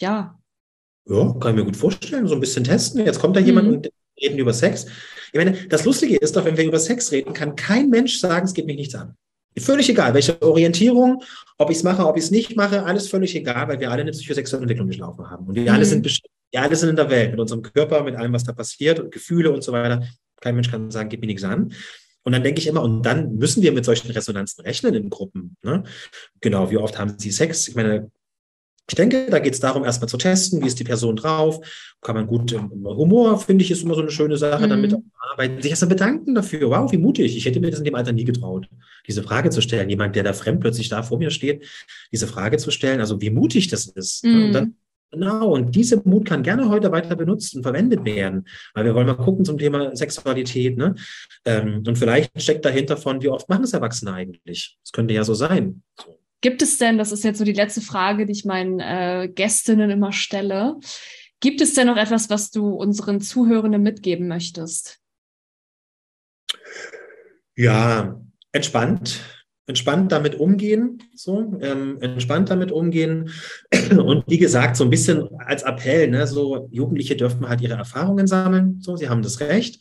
ja. Ja, kann ich mir gut vorstellen, so ein bisschen testen. Jetzt kommt da jemand mhm. und reden über Sex. Ich meine, das Lustige ist doch, wenn wir über Sex reden, kann kein Mensch sagen, es geht mich nichts an. Völlig egal, welche Orientierung, ob ich es mache, ob ich es nicht mache, alles völlig egal, weil wir alle eine psychosexuelle Entwicklung durchlaufen haben. Und wir mhm. alle sind wir alle sind in der Welt, mit unserem Körper, mit allem, was da passiert und Gefühle und so weiter. Kein Mensch kann sagen, gib mir nichts an. Und dann denke ich immer, und dann müssen wir mit solchen Resonanzen rechnen in Gruppen. Ne? Genau, wie oft haben sie Sex? Ich meine, ich denke, da geht es darum, erstmal zu testen, wie ist die Person drauf, kann man gut ähm, Humor, finde ich, ist immer so eine schöne Sache, mhm. damit arbeiten, sich erstmal bedanken dafür. Wow, wie mutig. Ich hätte mir das in dem Alter nie getraut, diese Frage zu stellen. Jemand, der da fremd plötzlich da vor mir steht, diese Frage zu stellen, also wie mutig das ist. Mhm. Und dann, genau, und diese Mut kann gerne heute weiter benutzt und verwendet werden, weil wir wollen mal gucken zum Thema Sexualität. Ne? Ähm, und vielleicht steckt dahinter von, wie oft machen es Erwachsene eigentlich? Das könnte ja so sein. So. Gibt es denn, das ist jetzt so die letzte Frage, die ich meinen äh, Gästinnen immer stelle, gibt es denn noch etwas, was du unseren Zuhörenden mitgeben möchtest? Ja, entspannt. Entspannt damit umgehen, so ähm, entspannt damit umgehen und wie gesagt so ein bisschen als Appell, ne, so Jugendliche dürfen halt ihre Erfahrungen sammeln, so sie haben das Recht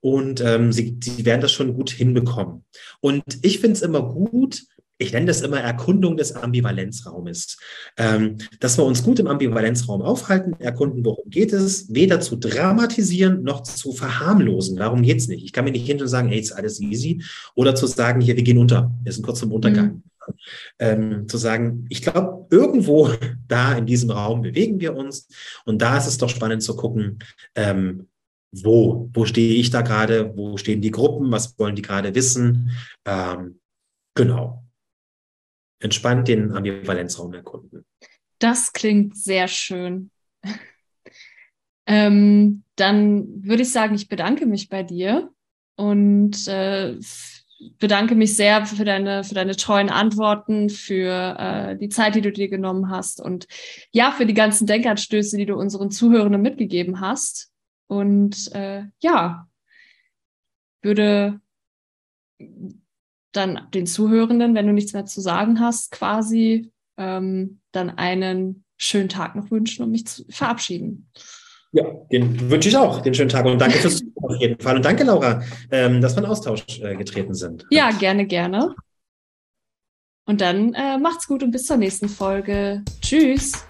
und ähm, sie, sie werden das schon gut hinbekommen. Und ich finde es immer gut, ich nenne das immer Erkundung des Ambivalenzraumes, ähm, dass wir uns gut im Ambivalenzraum aufhalten, erkunden, worum geht es, weder zu dramatisieren noch zu verharmlosen. Darum geht es nicht. Ich kann mir nicht hin und sagen, hey, ist alles easy, oder zu sagen, hier, wir gehen unter, wir sind kurz zum Untergang. Mhm. Ähm, zu sagen, ich glaube, irgendwo da in diesem Raum bewegen wir uns und da ist es doch spannend zu gucken, ähm, wo, wo stehe ich da gerade, wo stehen die Gruppen, was wollen die gerade wissen. Ähm, genau entspannt den Ambivalenzraum erkunden. Das klingt sehr schön. ähm, dann würde ich sagen, ich bedanke mich bei dir und äh, bedanke mich sehr für deine, für deine treuen Antworten, für äh, die Zeit, die du dir genommen hast und ja, für die ganzen Denkanstöße, die du unseren Zuhörenden mitgegeben hast. Und äh, ja, würde dann den Zuhörenden, wenn du nichts mehr zu sagen hast, quasi ähm, dann einen schönen Tag noch wünschen und mich zu verabschieden. Ja, den wünsche ich auch, den schönen Tag und danke fürs Zuhören auf jeden Fall. Und danke, Laura, ähm, dass wir in Austausch äh, getreten sind. Ja, gerne, gerne. Und dann äh, macht's gut und bis zur nächsten Folge. Tschüss.